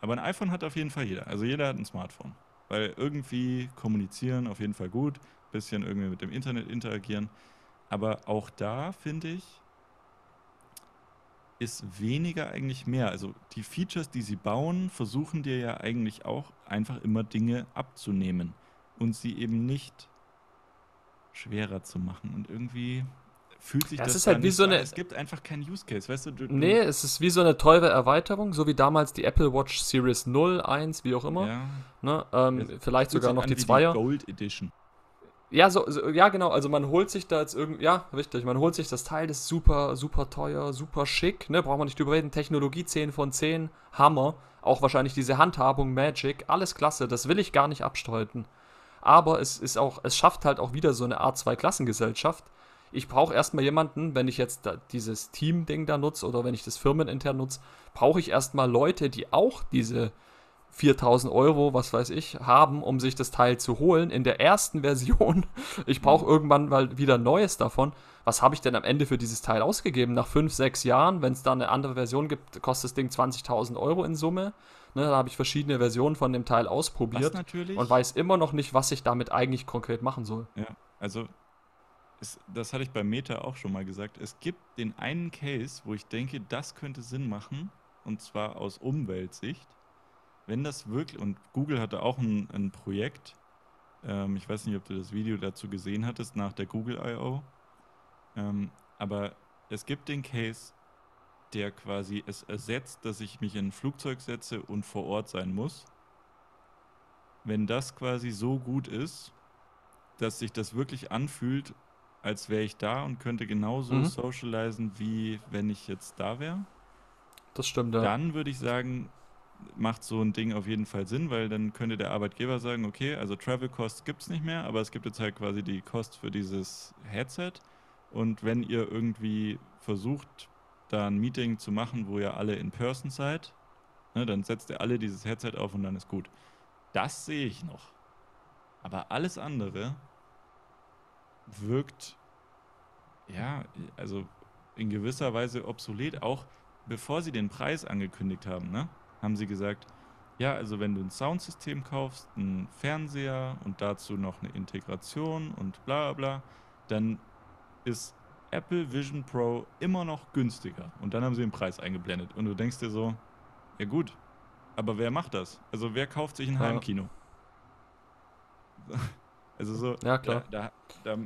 Aber ein iPhone hat auf jeden Fall jeder. Also jeder hat ein Smartphone. Weil irgendwie kommunizieren auf jeden Fall gut bisschen irgendwie mit dem Internet interagieren. Aber auch da finde ich, ist weniger eigentlich mehr. Also die Features, die sie bauen, versuchen dir ja eigentlich auch einfach immer Dinge abzunehmen und sie eben nicht schwerer zu machen. Und irgendwie fühlt sich ja, das ist halt wie so eine. Es gibt einfach keinen Use Case, weißt du? du nee, es ist wie so eine teure Erweiterung, so wie damals die Apple Watch Series 0, 1, wie auch immer. Ja. Ne? Ähm, vielleicht sogar noch die Zweier. Gold Edition. Ja, so, so, ja, genau. Also man holt sich da jetzt irgendwie, ja, richtig, man holt sich das Teil, das ist super, super teuer, super schick, ne, braucht man nicht drüber reden. Technologie 10 von 10, Hammer. Auch wahrscheinlich diese Handhabung, Magic, alles klasse, das will ich gar nicht abstreiten. Aber es ist auch, es schafft halt auch wieder so eine Art Zwei-Klassengesellschaft. Ich brauche erstmal jemanden, wenn ich jetzt da dieses Team-Ding da nutze oder wenn ich das firmenintern nutze, brauche ich erstmal Leute, die auch diese 4000 Euro, was weiß ich, haben, um sich das Teil zu holen in der ersten Version. Ich brauche mhm. irgendwann mal wieder Neues davon. Was habe ich denn am Ende für dieses Teil ausgegeben? Nach 5, 6 Jahren, wenn es da eine andere Version gibt, kostet das Ding 20.000 Euro in Summe. Ne, da habe ich verschiedene Versionen von dem Teil ausprobiert und weiß immer noch nicht, was ich damit eigentlich konkret machen soll. Ja, also es, das hatte ich bei Meta auch schon mal gesagt. Es gibt den einen Case, wo ich denke, das könnte Sinn machen, und zwar aus Umweltsicht wenn das wirklich, und Google hatte auch ein, ein Projekt, ähm, ich weiß nicht, ob du das Video dazu gesehen hattest, nach der Google I.O., ähm, aber es gibt den Case, der quasi es ersetzt, dass ich mich in ein Flugzeug setze und vor Ort sein muss. Wenn das quasi so gut ist, dass sich das wirklich anfühlt, als wäre ich da und könnte genauso mhm. socialisen, wie wenn ich jetzt da wäre. Das stimmt, ja. Dann würde ich sagen, macht so ein Ding auf jeden Fall Sinn, weil dann könnte der Arbeitgeber sagen, okay, also Travel Costs gibt es nicht mehr, aber es gibt jetzt halt quasi die Kost für dieses Headset. Und wenn ihr irgendwie versucht, da ein Meeting zu machen, wo ihr alle in Person seid, ne, dann setzt ihr alle dieses Headset auf und dann ist gut. Das sehe ich noch. Aber alles andere wirkt, ja, also in gewisser Weise obsolet, auch bevor sie den Preis angekündigt haben, ne? haben sie gesagt, ja, also wenn du ein Soundsystem kaufst, einen Fernseher und dazu noch eine Integration und bla bla dann ist Apple Vision Pro immer noch günstiger. Und dann haben sie den Preis eingeblendet. Und du denkst dir so, ja gut, aber wer macht das? Also wer kauft sich ein ja. Heimkino? Also so, ja, klar. Da, da, da,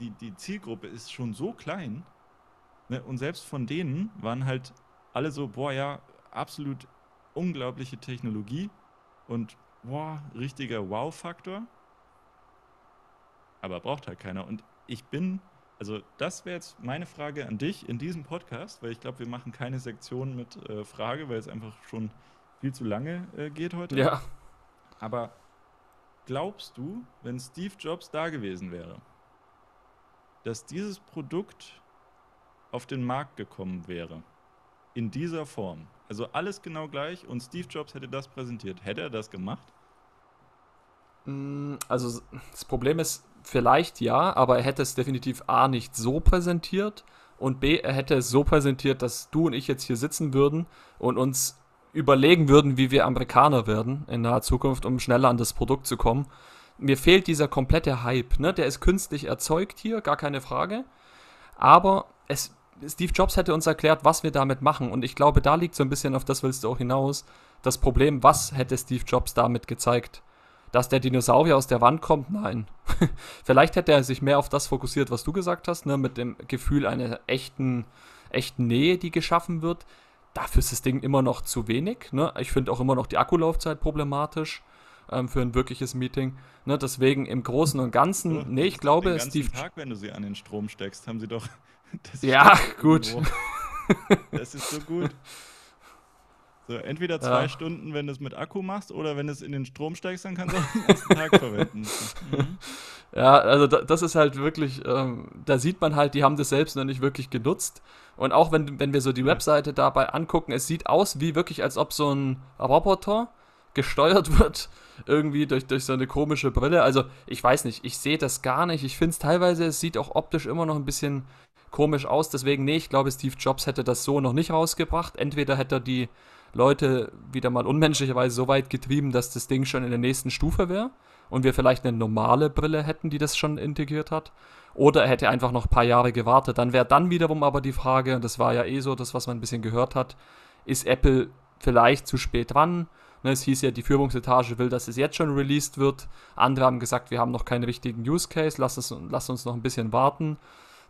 die, die Zielgruppe ist schon so klein. Ne? Und selbst von denen waren halt alle so, boah, ja, absolut unglaubliche Technologie und boah, richtiger Wow-Faktor. Aber braucht halt keiner. Und ich bin, also das wäre jetzt meine Frage an dich in diesem Podcast, weil ich glaube, wir machen keine Sektion mit äh, Frage, weil es einfach schon viel zu lange äh, geht heute. Ja. Aber glaubst du, wenn Steve Jobs da gewesen wäre, dass dieses Produkt auf den Markt gekommen wäre? In dieser Form? Also alles genau gleich und Steve Jobs hätte das präsentiert. Hätte er das gemacht? Mm, also das Problem ist, vielleicht ja, aber er hätte es definitiv A nicht so präsentiert und B, er hätte es so präsentiert, dass du und ich jetzt hier sitzen würden und uns überlegen würden, wie wir Amerikaner werden in naher Zukunft, um schneller an das Produkt zu kommen. Mir fehlt dieser komplette Hype, ne? Der ist künstlich erzeugt hier, gar keine Frage. Aber es Steve Jobs hätte uns erklärt, was wir damit machen. Und ich glaube, da liegt so ein bisschen, auf das willst du auch hinaus, das Problem, was hätte Steve Jobs damit gezeigt? Dass der Dinosaurier aus der Wand kommt? Nein. Vielleicht hätte er sich mehr auf das fokussiert, was du gesagt hast, ne, mit dem Gefühl einer echten, echten Nähe, die geschaffen wird. Dafür ist das Ding immer noch zu wenig. Ne? Ich finde auch immer noch die Akkulaufzeit problematisch ähm, für ein wirkliches Meeting. Ne? Deswegen im Großen und Ganzen, ja, nee, ich glaube, den ganzen Steve. Tag, wenn du sie an den Strom steckst, haben sie doch ja, gut. Das ist so gut. So, entweder zwei ja. Stunden, wenn du es mit Akku machst, oder wenn du es in den Strom steckst, dann kannst du auch den ganzen Tag verwenden. Mhm. Ja, also das ist halt wirklich, ähm, da sieht man halt, die haben das selbst noch nicht wirklich genutzt. Und auch wenn, wenn wir so die Webseite dabei angucken, es sieht aus wie wirklich, als ob so ein Roboter gesteuert wird, irgendwie durch, durch so eine komische Brille. Also ich weiß nicht, ich sehe das gar nicht. Ich finde es teilweise, es sieht auch optisch immer noch ein bisschen komisch aus. Deswegen, nee, ich glaube, Steve Jobs hätte das so noch nicht rausgebracht. Entweder hätte er die Leute wieder mal unmenschlicherweise so weit getrieben, dass das Ding schon in der nächsten Stufe wäre und wir vielleicht eine normale Brille hätten, die das schon integriert hat. Oder er hätte einfach noch ein paar Jahre gewartet. Dann wäre dann wiederum aber die Frage, und das war ja eh so das, was man ein bisschen gehört hat, ist Apple vielleicht zu spät dran? Ne, es hieß ja, die Führungsetage will, dass es jetzt schon released wird. Andere haben gesagt, wir haben noch keinen richtigen Use Case, lass, es, lass uns noch ein bisschen warten.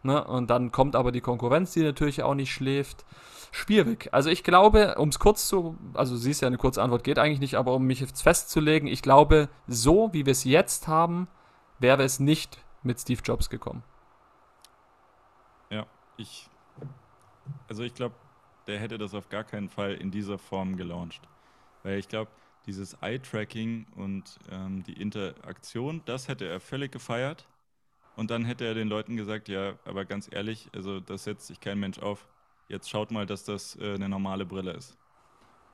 Ne? Und dann kommt aber die Konkurrenz, die natürlich auch nicht schläft. Schwierig. Also ich glaube, um es kurz zu, also siehst ja eine kurze Antwort geht eigentlich nicht, aber um mich jetzt festzulegen, ich glaube, so wie wir es jetzt haben, wäre es nicht mit Steve Jobs gekommen. Ja, ich, also ich glaube, der hätte das auf gar keinen Fall in dieser Form gelauncht. Weil ich glaube, dieses Eye-Tracking und ähm, die Interaktion, das hätte er völlig gefeiert. Und dann hätte er den Leuten gesagt, ja, aber ganz ehrlich, also das setzt sich kein Mensch auf. Jetzt schaut mal, dass das äh, eine normale Brille ist.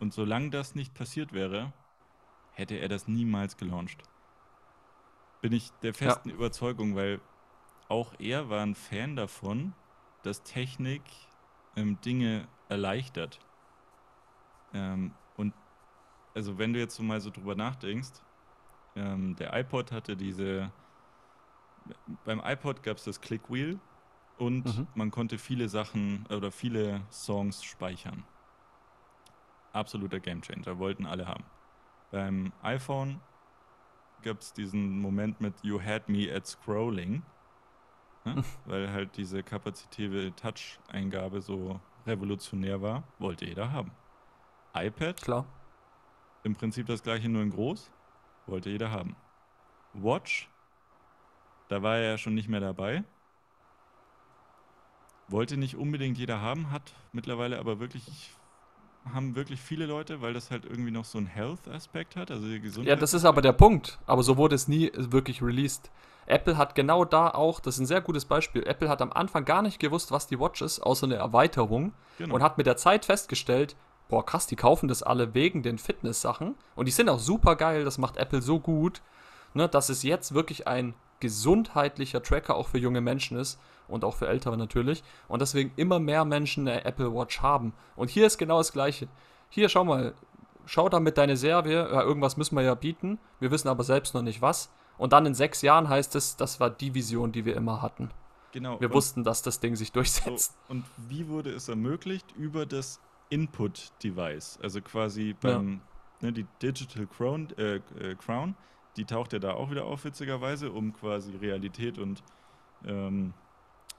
Und solange das nicht passiert wäre, hätte er das niemals gelauncht. Bin ich der festen ja. Überzeugung, weil auch er war ein Fan davon, dass Technik ähm, Dinge erleichtert. Ähm, und also wenn du jetzt so mal so drüber nachdenkst, ähm, der iPod hatte diese beim iPod gab es das Click Wheel und mhm. man konnte viele Sachen oder viele Songs speichern. Absoluter Gamechanger, wollten alle haben. Beim iPhone gab es diesen Moment mit You had me at scrolling, ne? weil halt diese kapazitive Touch-Eingabe so revolutionär war, wollte jeder haben. iPad, klar. Im Prinzip das gleiche, nur in groß, wollte jeder haben. Watch da war er ja schon nicht mehr dabei. Wollte nicht unbedingt jeder haben, hat mittlerweile aber wirklich, haben wirklich viele Leute, weil das halt irgendwie noch so einen Health-Aspekt hat, also die Gesundheit. Ja, das ist aber der Punkt. Aber so wurde es nie wirklich released. Apple hat genau da auch, das ist ein sehr gutes Beispiel, Apple hat am Anfang gar nicht gewusst, was die Watch ist, außer eine Erweiterung genau. und hat mit der Zeit festgestellt, boah krass, die kaufen das alle wegen den Fitness-Sachen und die sind auch super geil, das macht Apple so gut, ne, dass es jetzt wirklich ein gesundheitlicher Tracker auch für junge Menschen ist und auch für Ältere natürlich. Und deswegen immer mehr Menschen eine Apple Watch haben. Und hier ist genau das Gleiche. Hier, schau mal, schau damit deine Serie, ja, irgendwas müssen wir ja bieten. Wir wissen aber selbst noch nicht was. Und dann in sechs Jahren heißt es, das war die Vision, die wir immer hatten. Genau. Wir wussten, dass das Ding sich durchsetzt. So, und wie wurde es ermöglicht? Über das Input-Device. Also quasi beim, ja. ne, die Digital Crown, äh, äh, Crown die taucht ja da auch wieder auf, witzigerweise, um quasi Realität und ähm,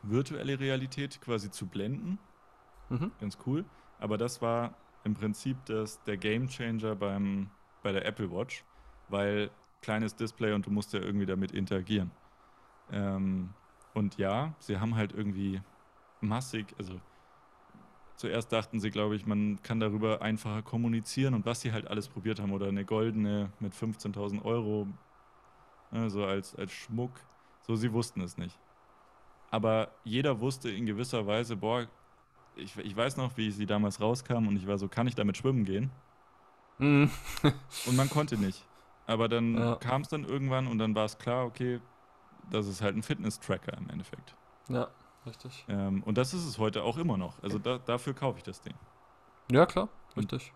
virtuelle Realität quasi zu blenden. Mhm. Ganz cool. Aber das war im Prinzip das, der Game Changer beim, bei der Apple Watch, weil kleines Display und du musst ja irgendwie damit interagieren. Ähm, und ja, sie haben halt irgendwie massig, also Zuerst dachten sie, glaube ich, man kann darüber einfacher kommunizieren und was sie halt alles probiert haben oder eine goldene mit 15.000 Euro, ne, so als, als Schmuck. So, sie wussten es nicht. Aber jeder wusste in gewisser Weise, boah, ich, ich weiß noch, wie sie damals rauskam und ich war so, kann ich damit schwimmen gehen? Mhm. und man konnte nicht. Aber dann ja. kam es dann irgendwann und dann war es klar, okay, das ist halt ein Fitness-Tracker im Endeffekt. Ja. Richtig. Ähm, und das ist es heute auch immer noch. Also da, dafür kaufe ich das Ding. Ja, klar, richtig.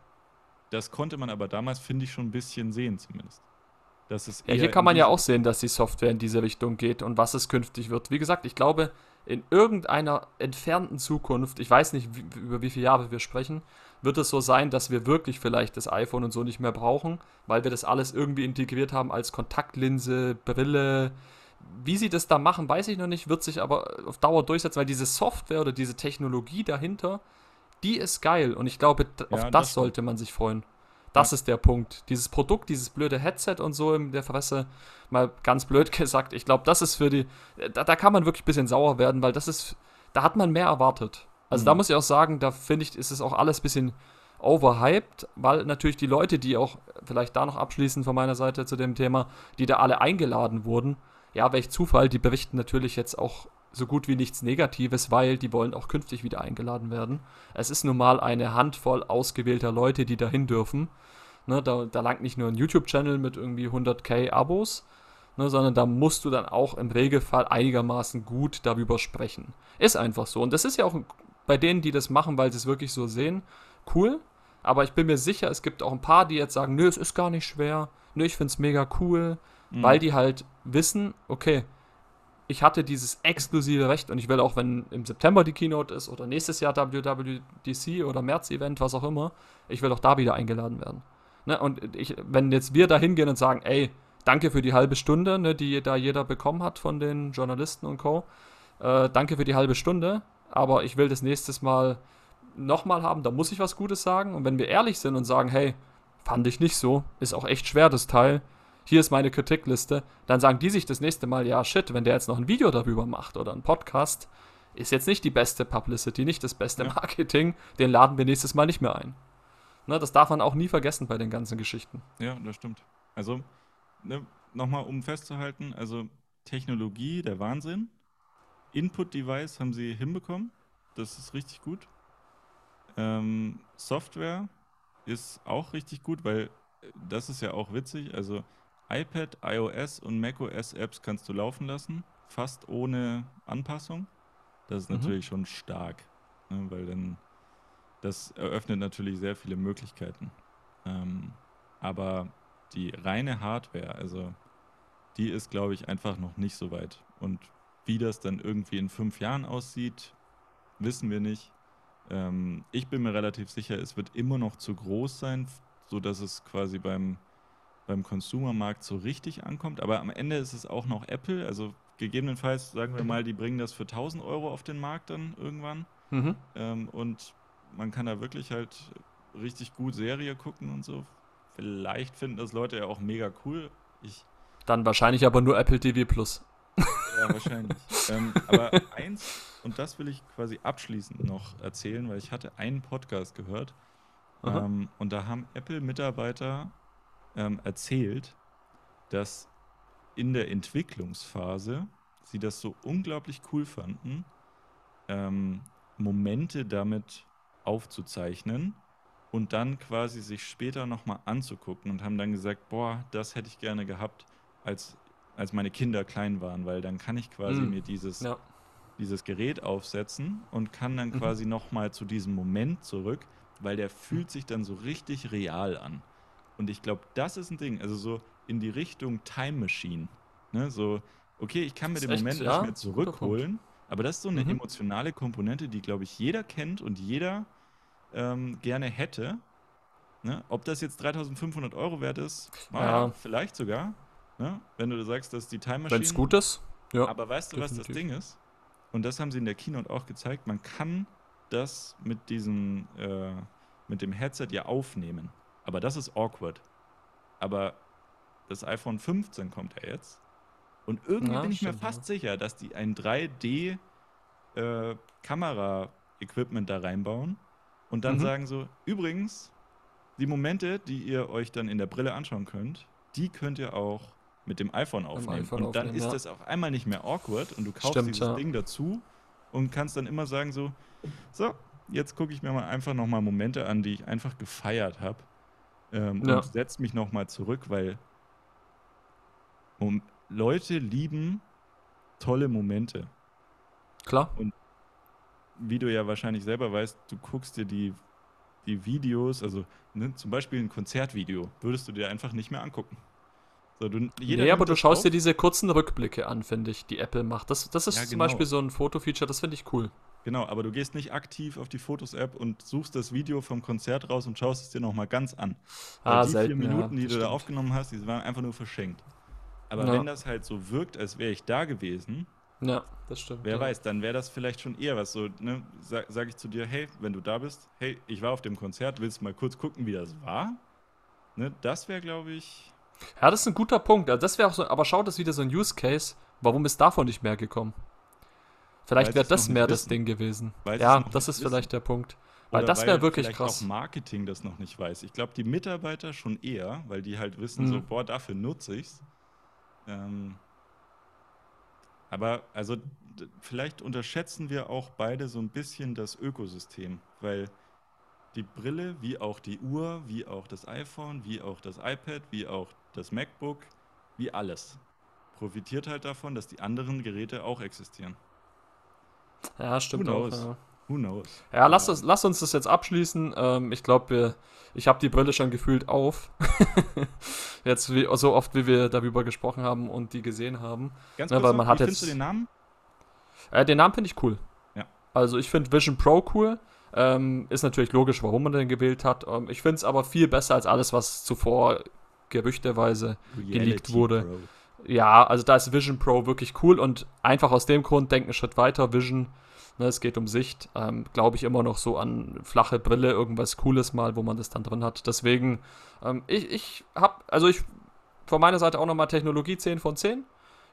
Das konnte man aber damals, finde ich, schon ein bisschen sehen zumindest. Das ist ja, hier kann man ja auch sehen, dass die Software in diese Richtung geht und was es künftig wird. Wie gesagt, ich glaube, in irgendeiner entfernten Zukunft, ich weiß nicht, wie, über wie viele Jahre wir sprechen, wird es so sein, dass wir wirklich vielleicht das iPhone und so nicht mehr brauchen, weil wir das alles irgendwie integriert haben als Kontaktlinse, Brille, wie sie das da machen, weiß ich noch nicht, wird sich aber auf Dauer durchsetzen, weil diese Software oder diese Technologie dahinter, die ist geil und ich glaube, auf ja, das, das sollte man sich freuen. Das ja. ist der Punkt. Dieses Produkt, dieses blöde Headset und so in der Fresse, mal ganz blöd gesagt, ich glaube, das ist für die, da, da, kann man wirklich ein bisschen sauer werden, weil das ist, da hat man mehr erwartet. Also mhm. da muss ich auch sagen, da finde ich, ist es auch alles ein bisschen overhyped, weil natürlich die Leute, die auch, vielleicht da noch abschließen von meiner Seite zu dem Thema, die da alle eingeladen wurden, ja, welch Zufall, die berichten natürlich jetzt auch so gut wie nichts Negatives, weil die wollen auch künftig wieder eingeladen werden. Es ist nun mal eine Handvoll ausgewählter Leute, die dahin dürfen. Ne, da, da langt nicht nur ein YouTube-Channel mit irgendwie 100k Abos, ne, sondern da musst du dann auch im Regelfall einigermaßen gut darüber sprechen. Ist einfach so. Und das ist ja auch bei denen, die das machen, weil sie es wirklich so sehen, cool. Aber ich bin mir sicher, es gibt auch ein paar, die jetzt sagen, nö, es ist gar nicht schwer, nö, ich finde es mega cool, mhm. weil die halt wissen, okay, ich hatte dieses exklusive Recht und ich will auch, wenn im September die Keynote ist oder nächstes Jahr WWDC oder März-Event, was auch immer, ich will auch da wieder eingeladen werden. Ne? Und ich, wenn jetzt wir da hingehen und sagen, ey, danke für die halbe Stunde, ne, die da jeder bekommen hat von den Journalisten und Co., äh, danke für die halbe Stunde, aber ich will das nächstes Mal nochmal haben, da muss ich was Gutes sagen. Und wenn wir ehrlich sind und sagen, hey, fand ich nicht so, ist auch echt schwer das Teil, hier ist meine Kritikliste, dann sagen die sich das nächste Mal, ja, shit, wenn der jetzt noch ein Video darüber macht oder einen Podcast, ist jetzt nicht die beste Publicity, nicht das beste. Marketing, den laden wir nächstes Mal nicht mehr ein. Ne, das darf man auch nie vergessen bei den ganzen Geschichten. Ja, das stimmt. Also, ne, nochmal um festzuhalten, also Technologie, der Wahnsinn. Input-Device haben sie hinbekommen. Das ist richtig gut. Ähm, Software ist auch richtig gut, weil äh, das ist ja auch witzig. Also iPad, iOS und macOS Apps kannst du laufen lassen, fast ohne Anpassung. Das ist mhm. natürlich schon stark, ne, weil dann das eröffnet natürlich sehr viele Möglichkeiten. Ähm, aber die reine Hardware, also die ist, glaube ich, einfach noch nicht so weit. Und wie das dann irgendwie in fünf Jahren aussieht, wissen wir nicht. Ähm, ich bin mir relativ sicher, es wird immer noch zu groß sein, sodass es quasi beim, beim Consumermarkt so richtig ankommt. Aber am Ende ist es auch noch Apple. Also gegebenenfalls, sagen wir mal, die bringen das für 1000 Euro auf den Markt dann irgendwann. Mhm. Ähm, und man kann da wirklich halt richtig gut Serie gucken und so. Vielleicht finden das Leute ja auch mega cool. Ich dann wahrscheinlich aber nur Apple TV Plus. Ja, wahrscheinlich. ähm, aber eins, und das will ich quasi abschließend noch erzählen, weil ich hatte einen Podcast gehört ähm, und da haben Apple-Mitarbeiter ähm, erzählt, dass in der Entwicklungsphase sie das so unglaublich cool fanden, ähm, Momente damit aufzuzeichnen und dann quasi sich später nochmal anzugucken und haben dann gesagt, boah, das hätte ich gerne gehabt, als, als meine Kinder klein waren, weil dann kann ich quasi mhm. mir dieses, ja. dieses Gerät aufsetzen und kann dann mhm. quasi nochmal zu diesem Moment zurück, weil der fühlt sich dann so richtig real an. Und ich glaube, das ist ein Ding, also so in die Richtung Time Machine. Ne? So, okay, ich kann mir den echt, Moment ja? nicht mehr zurückholen, aber das ist so eine mhm. emotionale Komponente, die, glaube ich, jeder kennt und jeder ähm, gerne hätte. Ne? Ob das jetzt 3500 Euro wert ist, ja. vielleicht sogar. Ne? Wenn du sagst, dass die Time Machine. Wenn es gut ist. Ja, aber weißt du, definitiv. was das Ding ist? Und das haben sie in der Keynote auch gezeigt. Man kann das mit diesem, äh, mit dem Headset ja aufnehmen. Aber das ist awkward. Aber das iPhone 15 kommt ja jetzt. Und irgendwie ja, bin ich mir fast ja. sicher, dass die ein 3D äh, da reinbauen und dann mhm. sagen so, übrigens, die Momente, die ihr euch dann in der Brille anschauen könnt, die könnt ihr auch mit dem iPhone aufnehmen. IPhone und dann aufnehmen, ist ja. das auf einmal nicht mehr awkward und du kaufst Stimmt, dieses. Ding dazu und kannst dann immer sagen so, so, jetzt gucke ich mir mal einfach nochmal Momente an, die ich einfach gefeiert habe ähm, ja. und setze mich nochmal zurück, weil um, Leute lieben tolle Momente. Klar. Und wie du ja wahrscheinlich selber weißt, du guckst dir die, die Videos, also ne, zum Beispiel ein Konzertvideo, würdest du dir einfach nicht mehr angucken. So, du, nee, aber du schaust auf. dir diese kurzen Rückblicke an, finde ich, die Apple macht. Das, das ist ja, genau. zum Beispiel so ein Fotofeature, das finde ich cool. Genau, aber du gehst nicht aktiv auf die Fotos-App und suchst das Video vom Konzert raus und schaust es dir nochmal ganz an. Ah, Weil die selten, vier Minuten, ja, die du stimmt. da aufgenommen hast, die waren einfach nur verschenkt. Aber ja. wenn das halt so wirkt, als wäre ich da gewesen, ja, das stimmt. Wer ja. weiß, dann wäre das vielleicht schon eher was so, ne? Sag, sag, ich zu dir, hey, wenn du da bist, hey, ich war auf dem Konzert, willst du mal kurz gucken, wie das war? Ne? Das wäre, glaube ich, ja, das ist ein guter Punkt. Das wäre auch so, aber schaut, das wieder so ein Use Case. Warum ist davon nicht mehr gekommen? Vielleicht wäre das mehr das Ding gewesen. Weil ja, das ist wissen. vielleicht der Punkt. Weil das wäre wirklich vielleicht krass. auch Marketing das noch nicht weiß. Ich glaube, die Mitarbeiter schon eher, weil die halt wissen, mhm. so, boah, dafür nutze ich's. Ähm, aber also vielleicht unterschätzen wir auch beide so ein bisschen das Ökosystem, weil die Brille, wie auch die Uhr, wie auch das iPhone, wie auch das iPad, wie auch das MacBook, wie alles. Profitiert halt davon, dass die anderen Geräte auch existieren. Ja, stimmt Who knows? auch. Ja. Who knows? Ja, lass, uns, lass uns das jetzt abschließen. Ähm, ich glaube, ich habe die Brille schon gefühlt auf. jetzt wie, so oft, wie wir darüber gesprochen haben und die gesehen haben. Ganz kurz, ja, hat wie findest du den Namen? Äh, den Namen finde ich cool. Ja. Also ich finde Vision Pro cool. Ähm, ist natürlich logisch, warum man den gewählt hat. Ähm, ich finde es aber viel besser als alles, was zuvor gerüchteweise Reality geleakt wurde. Ja, also da ist Vision Pro wirklich cool und einfach aus dem Grund denken einen Schritt weiter. Vision, ne, es geht um Sicht, ähm, glaube ich immer noch so an flache Brille, irgendwas Cooles mal, wo man das dann drin hat. Deswegen, ähm, ich, ich habe, also ich von meiner Seite auch nochmal Technologie 10 von 10.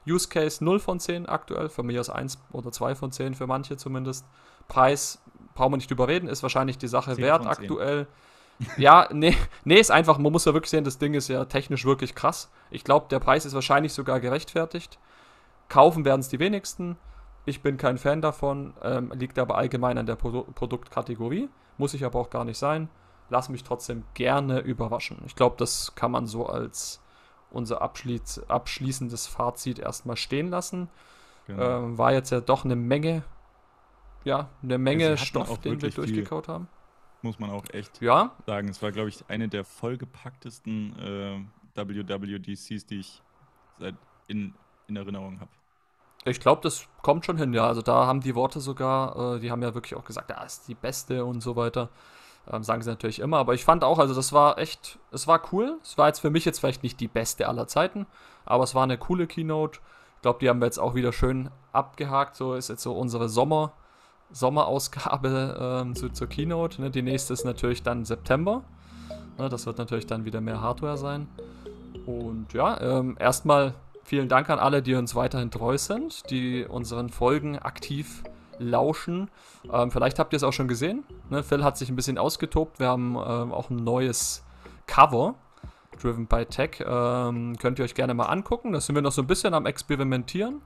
Use Case 0 von 10 aktuell, von mir aus 1 oder 2 von 10 für manche zumindest. Preis, brauchen wir nicht drüber reden, ist wahrscheinlich die Sache wert aktuell. Ja, nee, nee, ist einfach, man muss ja wirklich sehen, das Ding ist ja technisch wirklich krass. Ich glaube, der Preis ist wahrscheinlich sogar gerechtfertigt. Kaufen werden es die wenigsten. Ich bin kein Fan davon, ähm, liegt aber allgemein an der Pro Produktkategorie. Muss ich aber auch gar nicht sein. Lass mich trotzdem gerne überraschen. Ich glaube, das kann man so als unser abschließ abschließendes Fazit erstmal stehen lassen. Genau. Ähm, war jetzt ja doch eine Menge, ja, eine Menge Stoff, den wir durchgekaut haben. Muss man auch echt ja? sagen. Es war, glaube ich, eine der vollgepacktesten äh, WWDCs, die ich seit in, in Erinnerung habe. Ich glaube, das kommt schon hin, ja. Also da haben die Worte sogar, äh, die haben ja wirklich auch gesagt, ja, ist die beste und so weiter. Ähm, sagen sie natürlich immer, aber ich fand auch, also das war echt, es war cool. Es war jetzt für mich jetzt vielleicht nicht die beste aller Zeiten, aber es war eine coole Keynote. Ich glaube, die haben wir jetzt auch wieder schön abgehakt. So ist jetzt so unsere Sommer, Sommerausgabe ähm, zu, zur Keynote. Ne? Die nächste ist natürlich dann September. Ne? Das wird natürlich dann wieder mehr Hardware sein. Und ja, ähm, erstmal vielen Dank an alle, die uns weiterhin treu sind, die unseren Folgen aktiv lauschen. Ähm, vielleicht habt ihr es auch schon gesehen. Ne? Phil hat sich ein bisschen ausgetobt. Wir haben ähm, auch ein neues Cover. Driven by Tech. Ähm, könnt ihr euch gerne mal angucken. Da sind wir noch so ein bisschen am Experimentieren.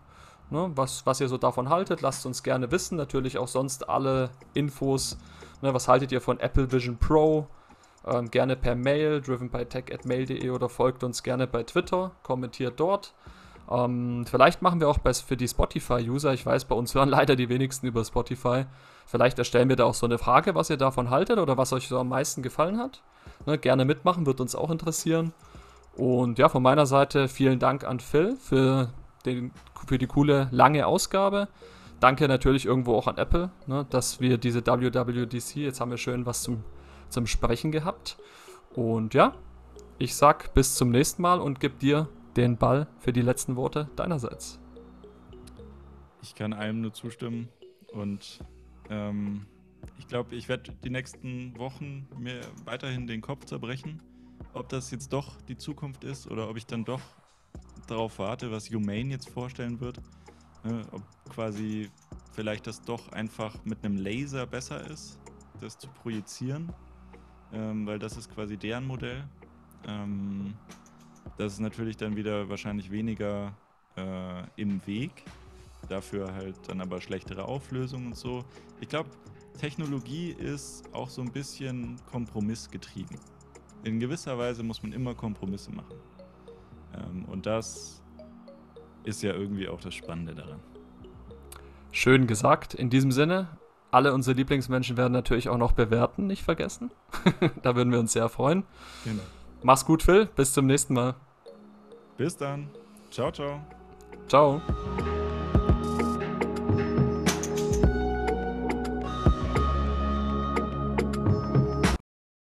Ne? Was, was ihr so davon haltet, lasst uns gerne wissen. Natürlich auch sonst alle Infos. Ne? Was haltet ihr von Apple Vision Pro? Ähm, gerne per Mail, drivenbytech.mail.de oder folgt uns gerne bei Twitter, kommentiert dort. Ähm, vielleicht machen wir auch bei, für die Spotify-User, ich weiß, bei uns hören leider die wenigsten über Spotify, vielleicht erstellen wir da auch so eine Frage, was ihr davon haltet oder was euch so am meisten gefallen hat. Ne, gerne mitmachen, wird uns auch interessieren. Und ja, von meiner Seite vielen Dank an Phil für, den, für die coole lange Ausgabe. Danke natürlich irgendwo auch an Apple, ne, dass wir diese WWDC, jetzt haben wir schön was zum, zum Sprechen gehabt. Und ja, ich sag bis zum nächsten Mal und gebe dir den Ball für die letzten Worte deinerseits. Ich kann allem nur zustimmen und ähm, ich glaube, ich werde die nächsten Wochen mir weiterhin den Kopf zerbrechen, ob das jetzt doch die Zukunft ist oder ob ich dann doch darauf warte, was Humane jetzt vorstellen wird. Ne, ob quasi vielleicht das doch einfach mit einem Laser besser ist, das zu projizieren, ähm, weil das ist quasi deren Modell. Ähm, das ist natürlich dann wieder wahrscheinlich weniger äh, im Weg. Dafür halt dann aber schlechtere Auflösung und so. Ich glaube, Technologie ist auch so ein bisschen kompromissgetrieben. In gewisser Weise muss man immer Kompromisse machen. Ähm, und das ist ja irgendwie auch das Spannende daran. Schön gesagt. In diesem Sinne, alle unsere Lieblingsmenschen werden natürlich auch noch bewerten, nicht vergessen. da würden wir uns sehr freuen. Genau. Mach's gut, Phil. Bis zum nächsten Mal. Bis dann. Ciao, ciao. Ciao.